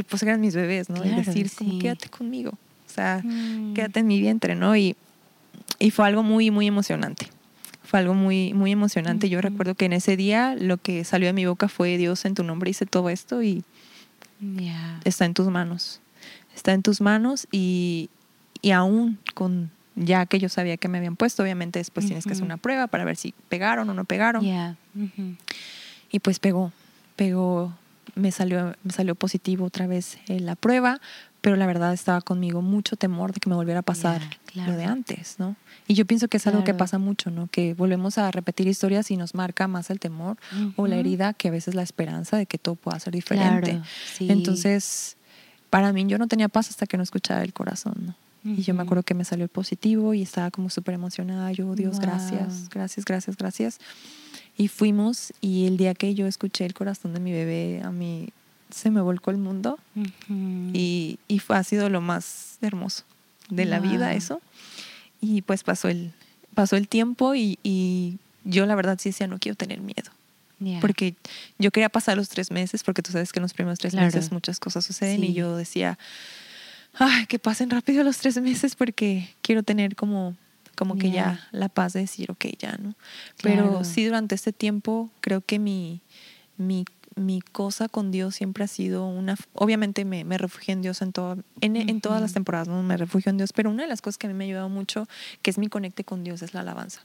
pues eran mis bebés, ¿no? y decir, como, quédate conmigo, o sea, mm. quédate en mi vientre, ¿no? Y, y fue algo muy, muy emocionante fue algo muy, muy emocionante. Yo recuerdo que en ese día lo que salió de mi boca fue Dios en tu nombre hice todo esto y está en tus manos. Está en tus manos y, y aún con ya que yo sabía que me habían puesto, obviamente después tienes que hacer una prueba para ver si pegaron o no pegaron. Y pues pegó, pegó, me salió, me salió positivo otra vez en la prueba, pero la verdad estaba conmigo mucho temor de que me volviera a pasar lo de antes, ¿no? Y yo pienso que es algo que pasa mucho, ¿no? Que volvemos a repetir historias y nos marca más el temor o la herida que a veces la esperanza de que todo pueda ser diferente. Entonces, para mí yo no tenía paz hasta que no escuchaba el corazón, ¿no? Y yo me acuerdo que me salió el positivo y estaba como súper emocionada. Yo, Dios, gracias, gracias, gracias, gracias. Y fuimos y el día que yo escuché el corazón de mi bebé, a mí se me volcó el mundo y, y fue, ha sido lo más hermoso de la vida eso. Y pues pasó el, pasó el tiempo y, y, yo la verdad sí decía, no quiero tener miedo. Porque yo quería pasar los tres meses, porque tú sabes que en los primeros tres meses muchas cosas suceden y yo decía, ay, que pasen rápido los tres meses porque quiero tener como como que ya la paz de decir, ok, ya, ¿no? Pero sí, durante este tiempo creo que mi, mi mi cosa con Dios siempre ha sido una, obviamente me, me refugié en Dios en, todo, en, todas las temporadas, ¿no? me refugio en Dios, pero una de las cosas que a mí me ha ayudado mucho, que es mi conecte con Dios, es la alabanza.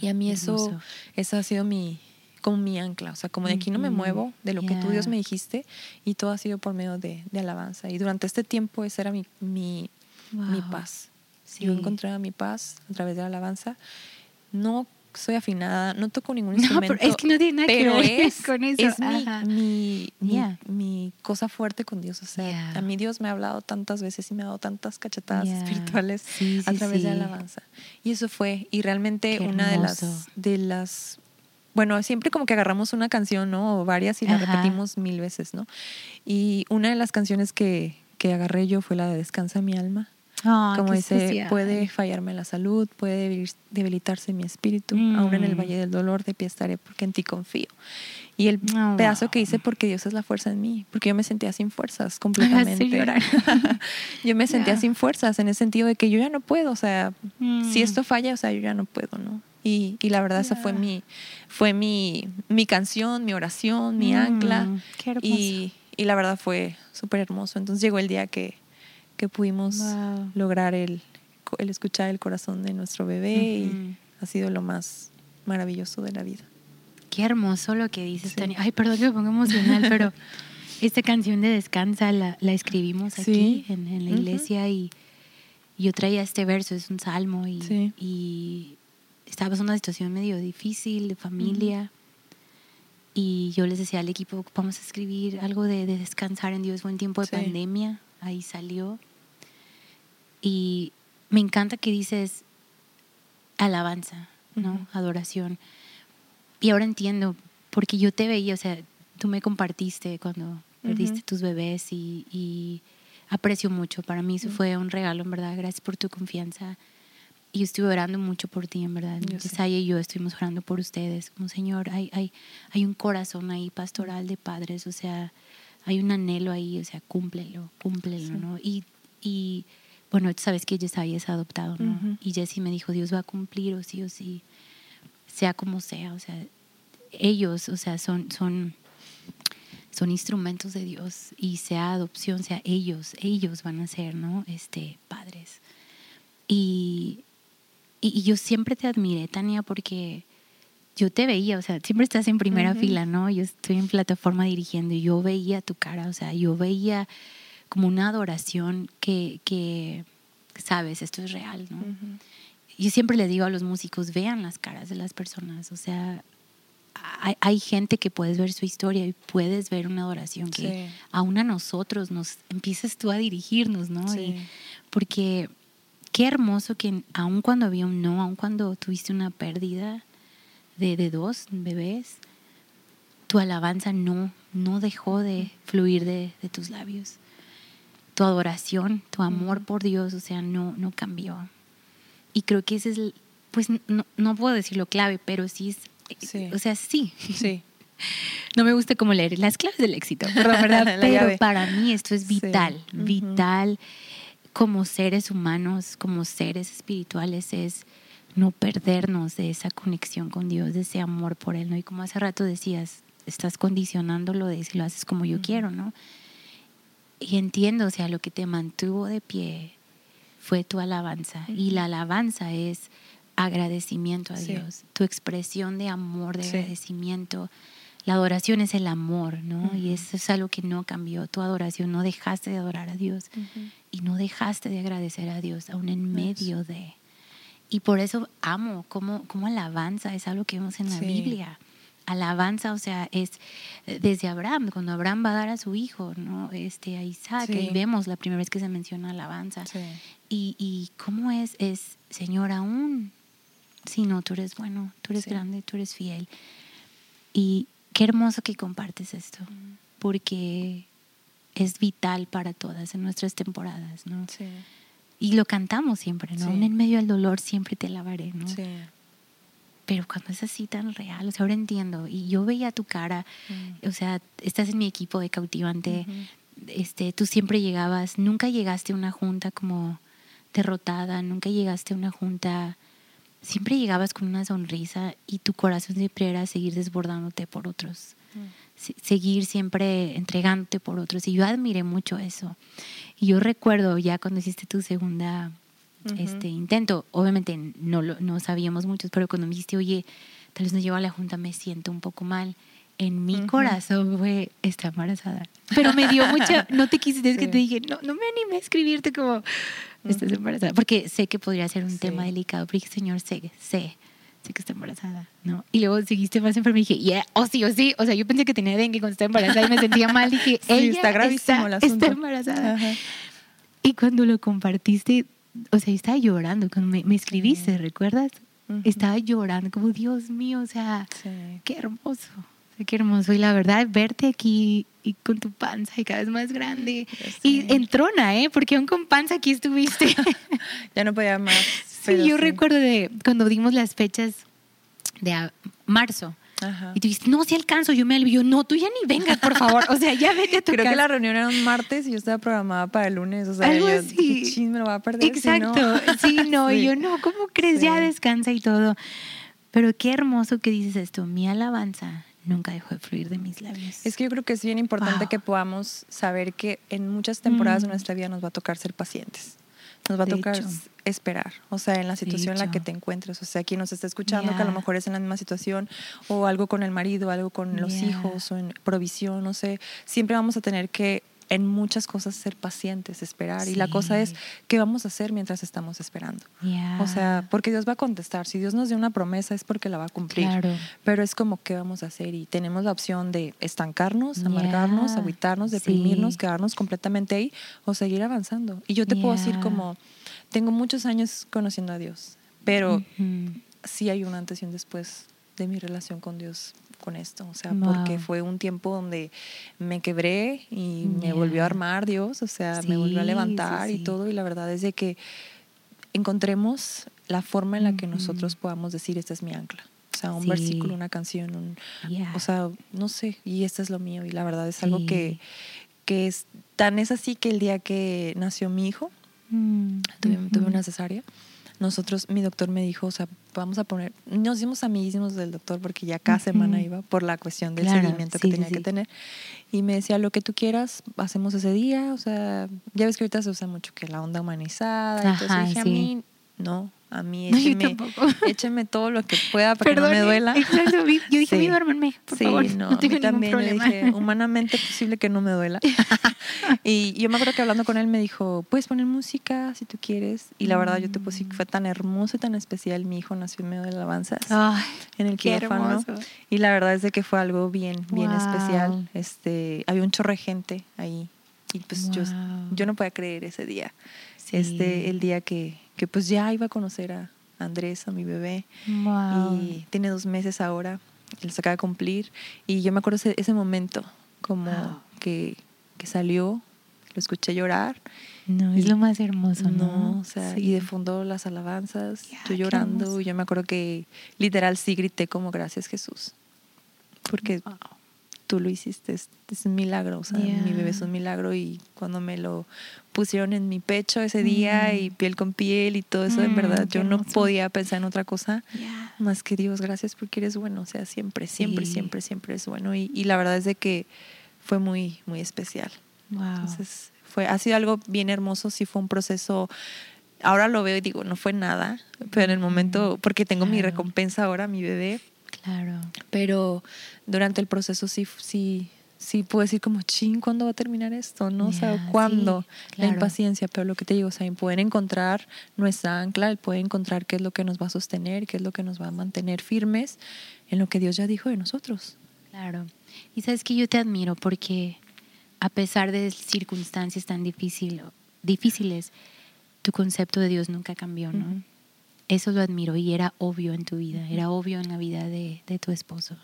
y a mí eso, eso ha sido mi, como mi ancla, o sea, como de aquí no me muevo de lo que tú Dios me dijiste y todo ha sido por medio de, de alabanza. Y durante este tiempo esa era mi, mi, mi paz. Yo encontré mi paz a través de la alabanza. No soy afinada, no toco ningún instrumento. No, pero es que no tiene nada que ver es, con eso. Es mi, mi, mi, cosa fuerte con Dios. O sea, a mí Dios me ha hablado tantas veces y me ha dado tantas cachetadas espirituales a través de la alabanza. Y eso fue, y realmente una de las, de las bueno, siempre como que agarramos una canción, ¿no? O varias y la repetimos mil veces, ¿no? Y una de las canciones que, que agarré yo fue la de Descansa mi alma. Como dice, puede fallarme la salud, puede debilitarse mi espíritu, aún en el mm. valle del dolor de pie estaré porque en ti confío. Y el oh, pedazo que hice porque Dios es la fuerza en mí, porque yo me sentía sin fuerzas completamente. yo me sentía sin fuerzas en el sentido de que yo ya no puedo, o sea, si mm. esto falla, o sea, yo ya no puedo, ¿no? Y, y la verdad esa fue mi fue mi, mi canción, mi oración, mi mm, ancla. Y, y la verdad fue súper hermoso. Entonces llegó el día que, que pudimos lograr el, el, escuchar el corazón de nuestro bebé y ha sido lo más maravilloso de la vida. Qué hermoso lo que dices, Tania. Ay, perdón que me ponga emocional, pero esta canción de Descansa la, la escribimos aquí en, en, la iglesia y yo traía este verso, es un salmo y, y, estaba en una situación medio difícil de familia. Y yo les decía al equipo, vamos a escribir algo de, descansar en Dios. Fue un tiempo de pandemia, ahí salió. Y me encanta que dices alabanza, ¿no? Adoración. Y ahora entiendo, porque yo te veía, o sea, tú me compartiste cuando perdiste tus bebés y, aprecio mucho. Para mí eso fue un regalo, en verdad. Gracias por tu confianza. Y yo estuve orando mucho por ti, en verdad. Saya y yo estuvimos orando por ustedes. Como Señor, hay, hay, hay un corazón ahí pastoral de padres, o sea, hay un anhelo ahí, o sea, cúmplelo, cúmplelo, ¿no? Y, y bueno, sabes que Yesaya es adoptado, ¿no? Y Jessie me dijo, Dios va a cumplir o sí o sí, sea como sea, o sea, ellos, o sea, son, son, son instrumentos de Dios y sea adopción, sea ellos, ellos van a ser, ¿no? Este, padres. Y, y, yo siempre te admiré, Tania, porque yo te veía, o sea, siempre estás en primera fila, ¿no? Yo estoy en plataforma dirigiendo y yo veía tu cara, o sea, yo veía como una adoración que, que sabes, esto es real, ¿no? Yo siempre le digo a los músicos, vean las caras de las personas, o sea, hay, hay, gente que puedes ver su historia y puedes ver una adoración que aún a nosotros nos empiezas tú a dirigirnos, ¿no? Sí. porque qué hermoso que aun cuando había un no, aun cuando tuviste una pérdida de, de dos bebés, tu alabanza no, no dejó de fluir de, de tus labios. Tu adoración, tu amor por Dios, o sea, no, no cambió. Y creo que ese es, pues no, no puedo decirlo clave, pero sí es, sí. o sea, sí. Sí. No me gusta como leer las claves del éxito, ¿verdad? pero para mí esto es vital, vital como seres humanos, como seres espirituales, es no perdernos de esa conexión con Dios, de ese amor por Él, ¿no? Y como hace rato decías, estás condicionándolo de si lo haces como yo quiero, ¿no? Y entiendo, o sea, lo que te mantuvo de pie fue tu alabanza. Y la alabanza es agradecimiento a Dios, tu expresión de amor, de agradecimiento la adoración es el amor, ¿no? Y eso es algo que no cambió. Tu adoración, no dejaste de adorar a Dios y no dejaste de agradecer a Dios, aún en medio de. Y por eso amo cómo, cómo alabanza es algo que vemos en la Biblia. Alabanza, o sea, es desde Abraham, cuando Abraham va a dar a su hijo, ¿no? Este, a Isaac, ahí vemos la primera vez que se menciona alabanza. Y, y cómo es, es, Señor, aún si no, tú eres bueno, tú eres grande, tú eres fiel. Y, Qué hermoso que compartes esto, porque es vital para todas en nuestras temporadas, ¿no? Sí. Y lo cantamos siempre, ¿no? en medio del dolor siempre te lavaré, ¿no? Sí. Pero cuando es así tan real, o sea, ahora entiendo. Y yo veía tu cara, o sea, estás en mi equipo de cautivante, este, tú siempre llegabas, nunca llegaste a una junta como derrotada, nunca llegaste a una junta siempre llegabas con una sonrisa y tu corazón siempre era seguir desbordándote por otros, mm. seguir siempre entregándote por otros. Y yo admiré mucho eso. Y yo recuerdo ya cuando hiciste tu segunda este, intento, obviamente no, lo, no sabíamos muchos, pero cuando me dijiste, oye, tal vez no llevo a la junta, me siento un poco mal. En mi corazón fue, está embarazada. Pero me dio mucha, no te quise, es que te dije, no, no me animé a escribirte como, estás embarazada. Porque sé que podría ser un tema delicado, pero dije, Señor, sé, sé, sé que está embarazada, ¿no? Y luego seguiste más enferma y dije, yeah, o sí, o sí. O sea, yo pensé que tenía dengue cuando estaba embarazada y me sentía mal. Dije, ella está, gravísimo está, está embarazada. Y cuando lo compartiste, o sea, estaba llorando. Cuando me, me escribiste, ¿recuerdas? Estaba llorando, como, Dios mío, o sea, qué hermoso. Qué hermoso. Y la verdad, verte aquí y con tu panza y cada vez más grande. Y en trona, ¿eh? Porque aún con panza aquí estuviste. ya no podía más. Sí, yo recuerdo de cuando dimos las fechas de marzo. Y tú dijiste, no, si alcanzo, yo me alivio. No, tú ya ni vengas, por favor. O sea, ya vete a tu Creo que la reunión era un martes y yo estaba programada para el lunes. O sea, Algo yo, así. me lo va a perder. Exacto. Sí, no. Y yo, no, ¿cómo crees? Ya descansa y todo. Pero qué hermoso que dices esto. Mi alabanza nunca dejó de fluir de mis labios. Es que yo creo que es bien importante que podamos saber que en muchas temporadas de mm. nuestra vida nos va a tocar ser pacientes. Nos va a tocar esperar, o sea, en la situación en la que te encuentres. O sea, quien nos está escuchando que a lo mejor es en la misma situación o algo con el marido, algo con los hijos o en provisión, no sé, siempre vamos a tener que en muchas cosas ser pacientes, esperar. Y la cosa es, ¿qué vamos a hacer mientras estamos esperando? O sea, porque Dios va a contestar. Si Dios nos dio una promesa es porque la va a cumplir. Pero es como, ¿qué vamos a hacer? Y tenemos la opción de estancarnos, amargarnos, habitarnos, deprimirnos, quedarnos completamente ahí o seguir avanzando. Y yo te puedo decir como, tengo muchos años conociendo a Dios, pero sí hay un antes y un después de mi relación con Dios con esto, o sea, porque fue un tiempo donde me quebré y me volvió a armar Dios, o sea, me volvió a levantar y todo, y la verdad es de que encontremos la forma en la que nosotros podamos decir, esta es mi ancla. O sea, un versículo, una canción, un, o sea, no sé, y esto es lo mío, y la verdad es algo que, que es tan es así que el día que nació mi hijo, mm, tuve una cesárea, nosotros, mi doctor me dijo, o sea, vamos a poner, nos hicimos amiguísimos del doctor porque ya cada semana iba por la cuestión del seguimiento que tenía que tener. Y me decía, lo que tú quieras, hacemos ese día, o sea, ya ves que ahorita se usa mucho que la onda humanizada, entonces dije a mí, no, a mí écheme, écheme todo lo que pueda para que no me duela. Exacto, yo dije, sí. duérmenme, por sí, favor. No, no tengo también problema. dije, humanamente posible que no me duela. y yo me acuerdo que hablando con él me dijo, puedes poner música si tú quieres. Y la verdad yo te puse fue tan hermoso y tan especial. Mi hijo nació en medio de alabanzas Ay, en el quirófano. Y la verdad es de que fue algo bien, bien especial. Este, había un chorre gente ahí. Y pues yo, yo no podía creer ese día. Este, el día que, que pues ya iba a conocer a Andrés, a mi bebé. Y tiene dos meses ahora, se acaba de cumplir. Y yo me acuerdo ese, ese momento, como que, que, salió, lo escuché llorar. No, es lo más hermoso, ¿no? o sea, y de fondo las alabanzas, yo llorando. Yo me acuerdo que literal sí grité como gracias Jesús. Porque tú lo hiciste, es, un milagro, o sea, mi bebé es un milagro y cuando me lo pusieron en mi pecho ese día y mm. piel con piel y todo eso, en mm, verdad yo no podía pensar en otra cosa más que Dios, gracias porque eres bueno, o sea, siempre, siempre, siempre, siempre es bueno y, y, la verdad es de que fue muy, muy especial. Entonces, fue, ha sido algo bien hermoso, sí fue un proceso ahora lo veo y digo, no fue nada, pero en el momento, porque tengo mi recompensa ahora, mi bebé, Claro. Pero durante el proceso sí, sí, sí puedo decir como, ching, ¿cuándo va a terminar esto? No sé cuándo. La impaciencia, pero lo que te digo, o sea, poder encontrar nuestra ancla, poder encontrar qué es lo que nos va a sostener, qué es lo que nos va a mantener firmes en lo que Dios ya dijo de nosotros. Claro. Y sabes que yo te admiro porque a pesar de circunstancias tan difíciles, difíciles tu concepto de Dios nunca cambió, ¿no? Eso lo admiro y era obvio en tu vida, era obvio en la vida de, tu esposo.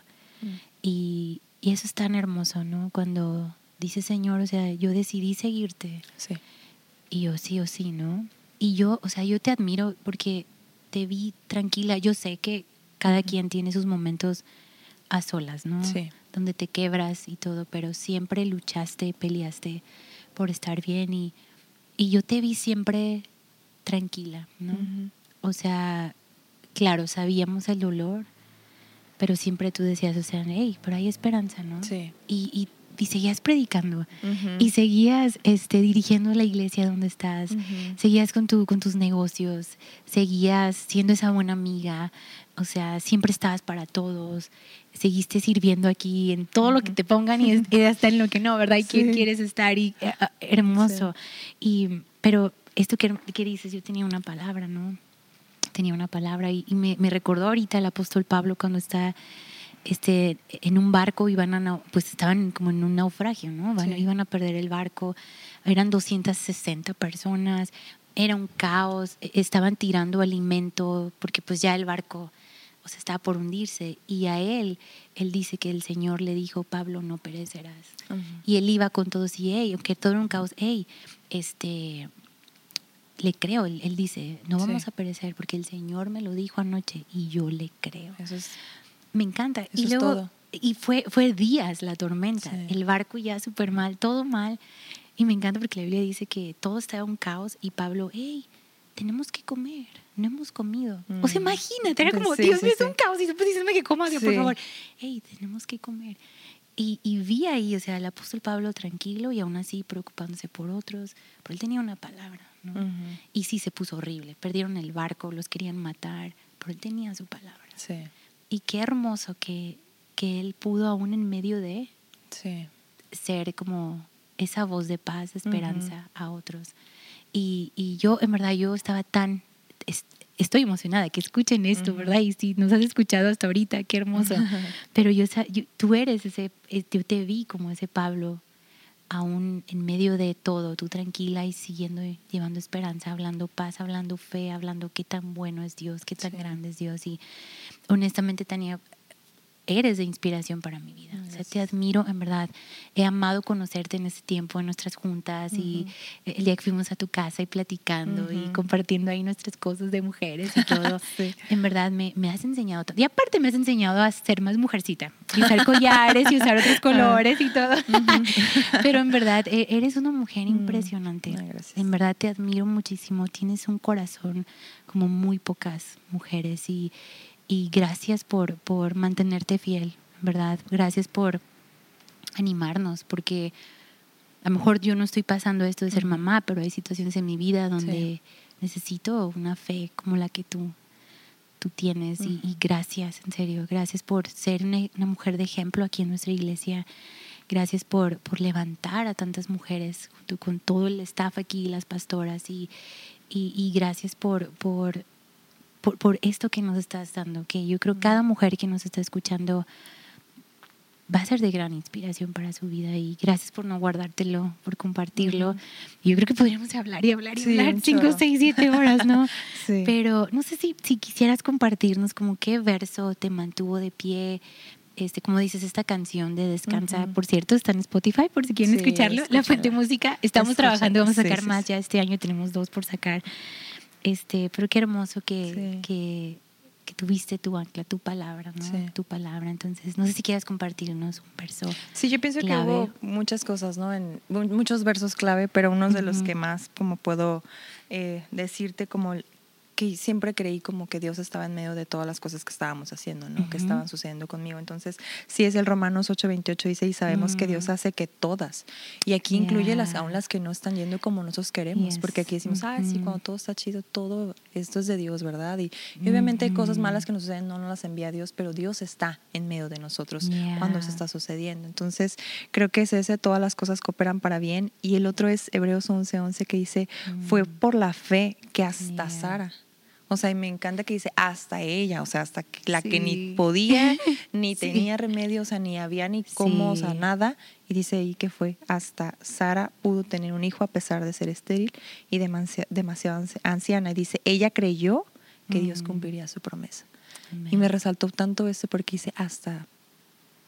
Mm. Y, eso es tan hermoso, ¿no? Cuando dice Señor, o sea, yo decidí seguirte. Sí. Y yo sí o sí, ¿no? Y yo, o sea, yo te admiro porque te vi tranquila. Yo sé que cada quien tiene sus momentos a solas, ¿no? Sí. Donde te quebras y todo, pero siempre luchaste, peleaste por estar bien y, y yo te vi siempre tranquila, ¿no? o sea, claro, sabíamos el dolor, pero siempre tú decías, o sea, hey, pero hay esperanza, ¿no? Sí. Y, y, seguías predicando y seguías este, dirigiendo la iglesia donde estás, seguías con, tu, con tus negocios, seguías siendo esa buena amiga, o sea, siempre estabas para todos, seguiste sirviendo aquí en todo lo que te pongan y, hasta en lo que no, ¿verdad? Y quién quieres estar y eh, ah, hermoso. Y, pero esto que, que dices, yo tenía una palabra, ¿no? Tenía una palabra y, me, recordó ahorita el apóstol Pablo cuando está este, en un barco, iban a, pues estaban como en un naufragio, ¿no? Iban a perder el barco, eran 260 personas, era un caos, e, estaban tirando alimento porque pues ya el barco o sea, estaba por hundirse y a él, él dice que el Señor le dijo, Pablo, no perecerás. Y él iba con todos y, hey, aunque todo era un caos, hey, este, le creo. Él, dice, no vamos a perecer porque el Señor me lo dijo anoche y yo le creo. Eso es, me encanta. y luego, Y fue, fue días la tormenta, el barco ya súper mal, todo mal. Y me encanta porque la Biblia dice que todo estaba un caos y Pablo, hey, tenemos que comer, no hemos comido. O sea, mm. imagínate, era como, Dios es un caos y después dices que coma, por favor. Hey, tenemos que comer. Y, y, vi ahí, o sea, el apóstol Pablo tranquilo y aún así preocupándose por otros, pero él tenía una palabra. Y sí se puso horrible. Perdieron el barco, los querían matar, pero él tenía su palabra. Y qué hermoso que, que él pudo aún en medio de ser como esa voz de paz, de esperanza a otros. Y, y, yo, en verdad, yo estaba tan, estoy emocionada que escuchen esto, ¿verdad? Y si nos has escuchado hasta ahorita, qué hermoso. Pero yo, tú eres ese, eh, yo te vi como ese Pablo, aún en medio de todo, tú tranquila y siguiendo, llevando esperanza, hablando paz, hablando fe, hablando qué tan bueno es Dios, qué tan grande es Dios. Y honestamente, Tania, eres de inspiración para mi vida. O sea, te admiro, en verdad. He amado conocerte en este tiempo, en nuestras juntas y el día que fuimos a tu casa y platicando y compartiendo ahí nuestras cosas de mujeres y todo. En verdad, me, me, has enseñado todo. Y aparte me has enseñado a ser más mujercita y usar collares y usar otros colores y todo. Pero en verdad, e, eres una mujer mm. impresionante. en verdad, te admiro muchísimo. Tienes un corazón como muy pocas mujeres y y gracias por, por mantenerte fiel, ¿verdad? Gracias por animarnos, porque a lo mejor yo no estoy pasando esto de ser mamá, pero hay situaciones en mi vida donde necesito una fe como la que tú, tú tienes. y, gracias, en serio, gracias por ser una, mujer de ejemplo aquí en nuestra iglesia. Gracias por, por levantar a tantas mujeres junto con todo el staff aquí, las pastoras, y, y, y gracias por, por por, esto que nos estás dando, que yo creo cada mujer que nos está escuchando va a ser de gran inspiración para su vida y gracias por no guardártelo, por compartirlo. Yo creo que podríamos hablar y hablar y hablar cinco, seis, siete horas, ¿no? sí. Pero no sé si, si quisieras compartirnos como qué verso te mantuvo de pie, este, como dices, esta canción de Descansa, por cierto, está en Spotify por si quieren escucharlo. La Fuente Música, estamos trabajando, vamos a sacar más ya este año, tenemos dos por sacar. Este, pero qué hermoso que, que, que, tuviste tu ancla, tu palabra, ¿no? Tu palabra. Entonces, no sé si quieras compartirnos un verso. Sí, yo pienso que hubo muchas cosas, ¿no? En, muchos versos clave, pero uno de los que más, como puedo eh, decirte, como que siempre creí como que Dios estaba en medio de todas las cosas que estábamos haciendo, ¿no? Que estaban sucediendo conmigo. Entonces, sí es el Romanos 8:28 dice, y sabemos que Dios mm. hace que todas, y aquí incluye las aún las que no están yendo como nosotros queremos, porque aquí decimos, ah, sí, cuando todo está chido, todo esto es de Dios, ¿verdad? Y, obviamente hay cosas malas que nos suceden, no nos las envía Dios, pero Dios está en medio de nosotros cuando eso está sucediendo. Entonces, creo que es ese, todas las cosas cooperan para bien, y el otro es Hebreos 11:11 11, que dice, fue mm. por la fe que hasta Sara o sea, y me encanta que dice hasta ella, o sea, hasta la que ni podía, ni tenía remedio, o sea, ni había ni cómo, o sea, nada. Y dice ahí que fue hasta Sara pudo tener un hijo a pesar de ser estéril y demasiado anciana. Y dice, ella creyó que Dios mm. cumpliría su promesa. Y me resaltó tanto eso porque dice hasta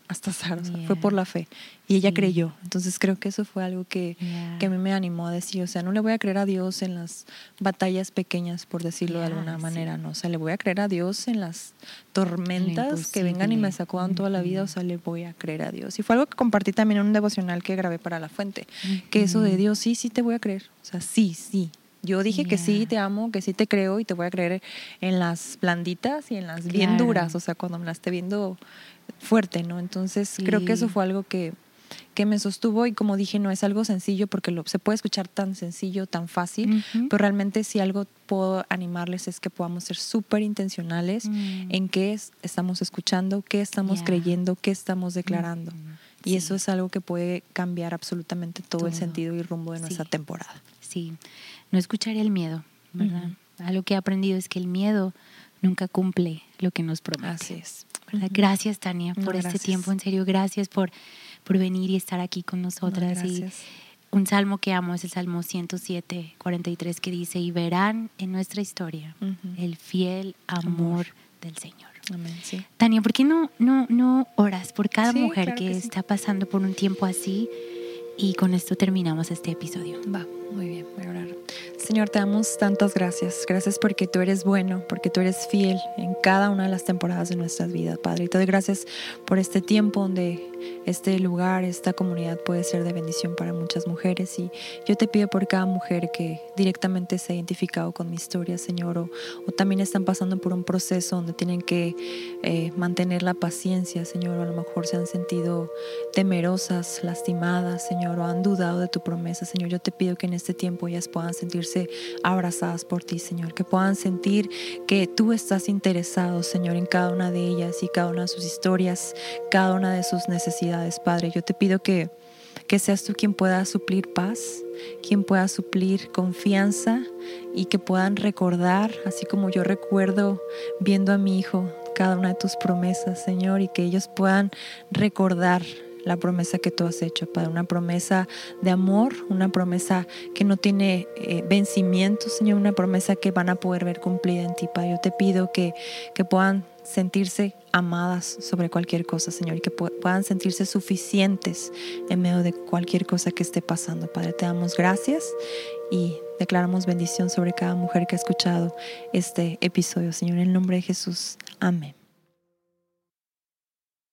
hasta Sara, fue por la fe. Y ella creyó. Entonces creo que eso fue algo que, que, a mí me animó a decir, o sea, no le voy a creer a Dios en las batallas pequeñas, por decirlo de alguna manera, ¿no? O sea, le voy a creer a Dios en las tormentas que vengan y me sacudan toda la vida, o sea, le voy a creer a Dios. Y fue algo que compartí también en un devocional que grabé para La Fuente, que eso de Dios, sí, sí te voy a creer. O sea, sí, sí, yo dije que sí, te amo, que sí te creo y te voy a creer en las blanditas y en las bien duras, o sea, cuando me las esté viendo fuerte, ¿no? Entonces creo que eso fue algo que, que me sostuvo y como dije, no es algo sencillo porque lo, se puede escuchar tan sencillo, tan fácil, pero realmente si algo puedo animarles es que podamos ser súper intencionales mm. en qué estamos escuchando, qué estamos creyendo, qué estamos declarando. Y eso es algo que puede cambiar absolutamente todo, el sentido y rumbo de nuestra temporada. Sí, no escucharía el miedo, ¿verdad? Algo que he aprendido es que el miedo nunca cumple lo que nos promete. Así es. Gracias, Tania, por este tiempo. En serio, gracias por, por venir y estar aquí con nosotras. y un salmo que amo es el Salmo 107, 43, que dice, y verán en nuestra historia el fiel amor, del Señor. Amén, Tania, ¿por qué no, no, no oras por cada mujer que, está pasando por un tiempo así? Y con esto terminamos este episodio. Va, muy bien, voy a orar. Señor, te damos tantas gracias. Gracias porque tú eres bueno, porque tú eres fiel en cada una de las temporadas de nuestras vidas, Padre. Y te doy gracias por este tiempo donde este lugar, esta comunidad puede ser de bendición para muchas mujeres. Y yo te pido por cada mujer que directamente se ha identificado con mi historia, Señor, o, también están pasando por un proceso donde tienen que eh, mantener la paciencia, Señor, o a lo mejor se han sentido temerosas, lastimadas, Señor, o han dudado de tu promesa, Señor. Yo te pido que en este tiempo ellas puedan sentirse abrazadas por ti, Señor, que puedan sentir que tú estás interesado, Señor, en cada una de ellas y cada una de sus historias, cada una de sus necesidades Padre. Yo te pido que que seas tú quien pueda suplir paz, quien pueda suplir confianza y que puedan recordar, así como yo recuerdo viendo a mi hijo cada una de tus promesas, Señor, y que ellos puedan recordar la promesa que tú has hecho, Padre, una promesa de amor, una promesa que no tiene eh, vencimiento, Señor, una promesa que van a poder ver cumplida en ti, Padre. Yo te pido que, que puedan sentirse amadas sobre cualquier cosa, Señor, y que puedan sentirse suficientes en medio de cualquier cosa que esté pasando. Padre, te damos gracias y declaramos bendición sobre cada mujer que ha escuchado este episodio, Señor, en el nombre de Jesús. Amén.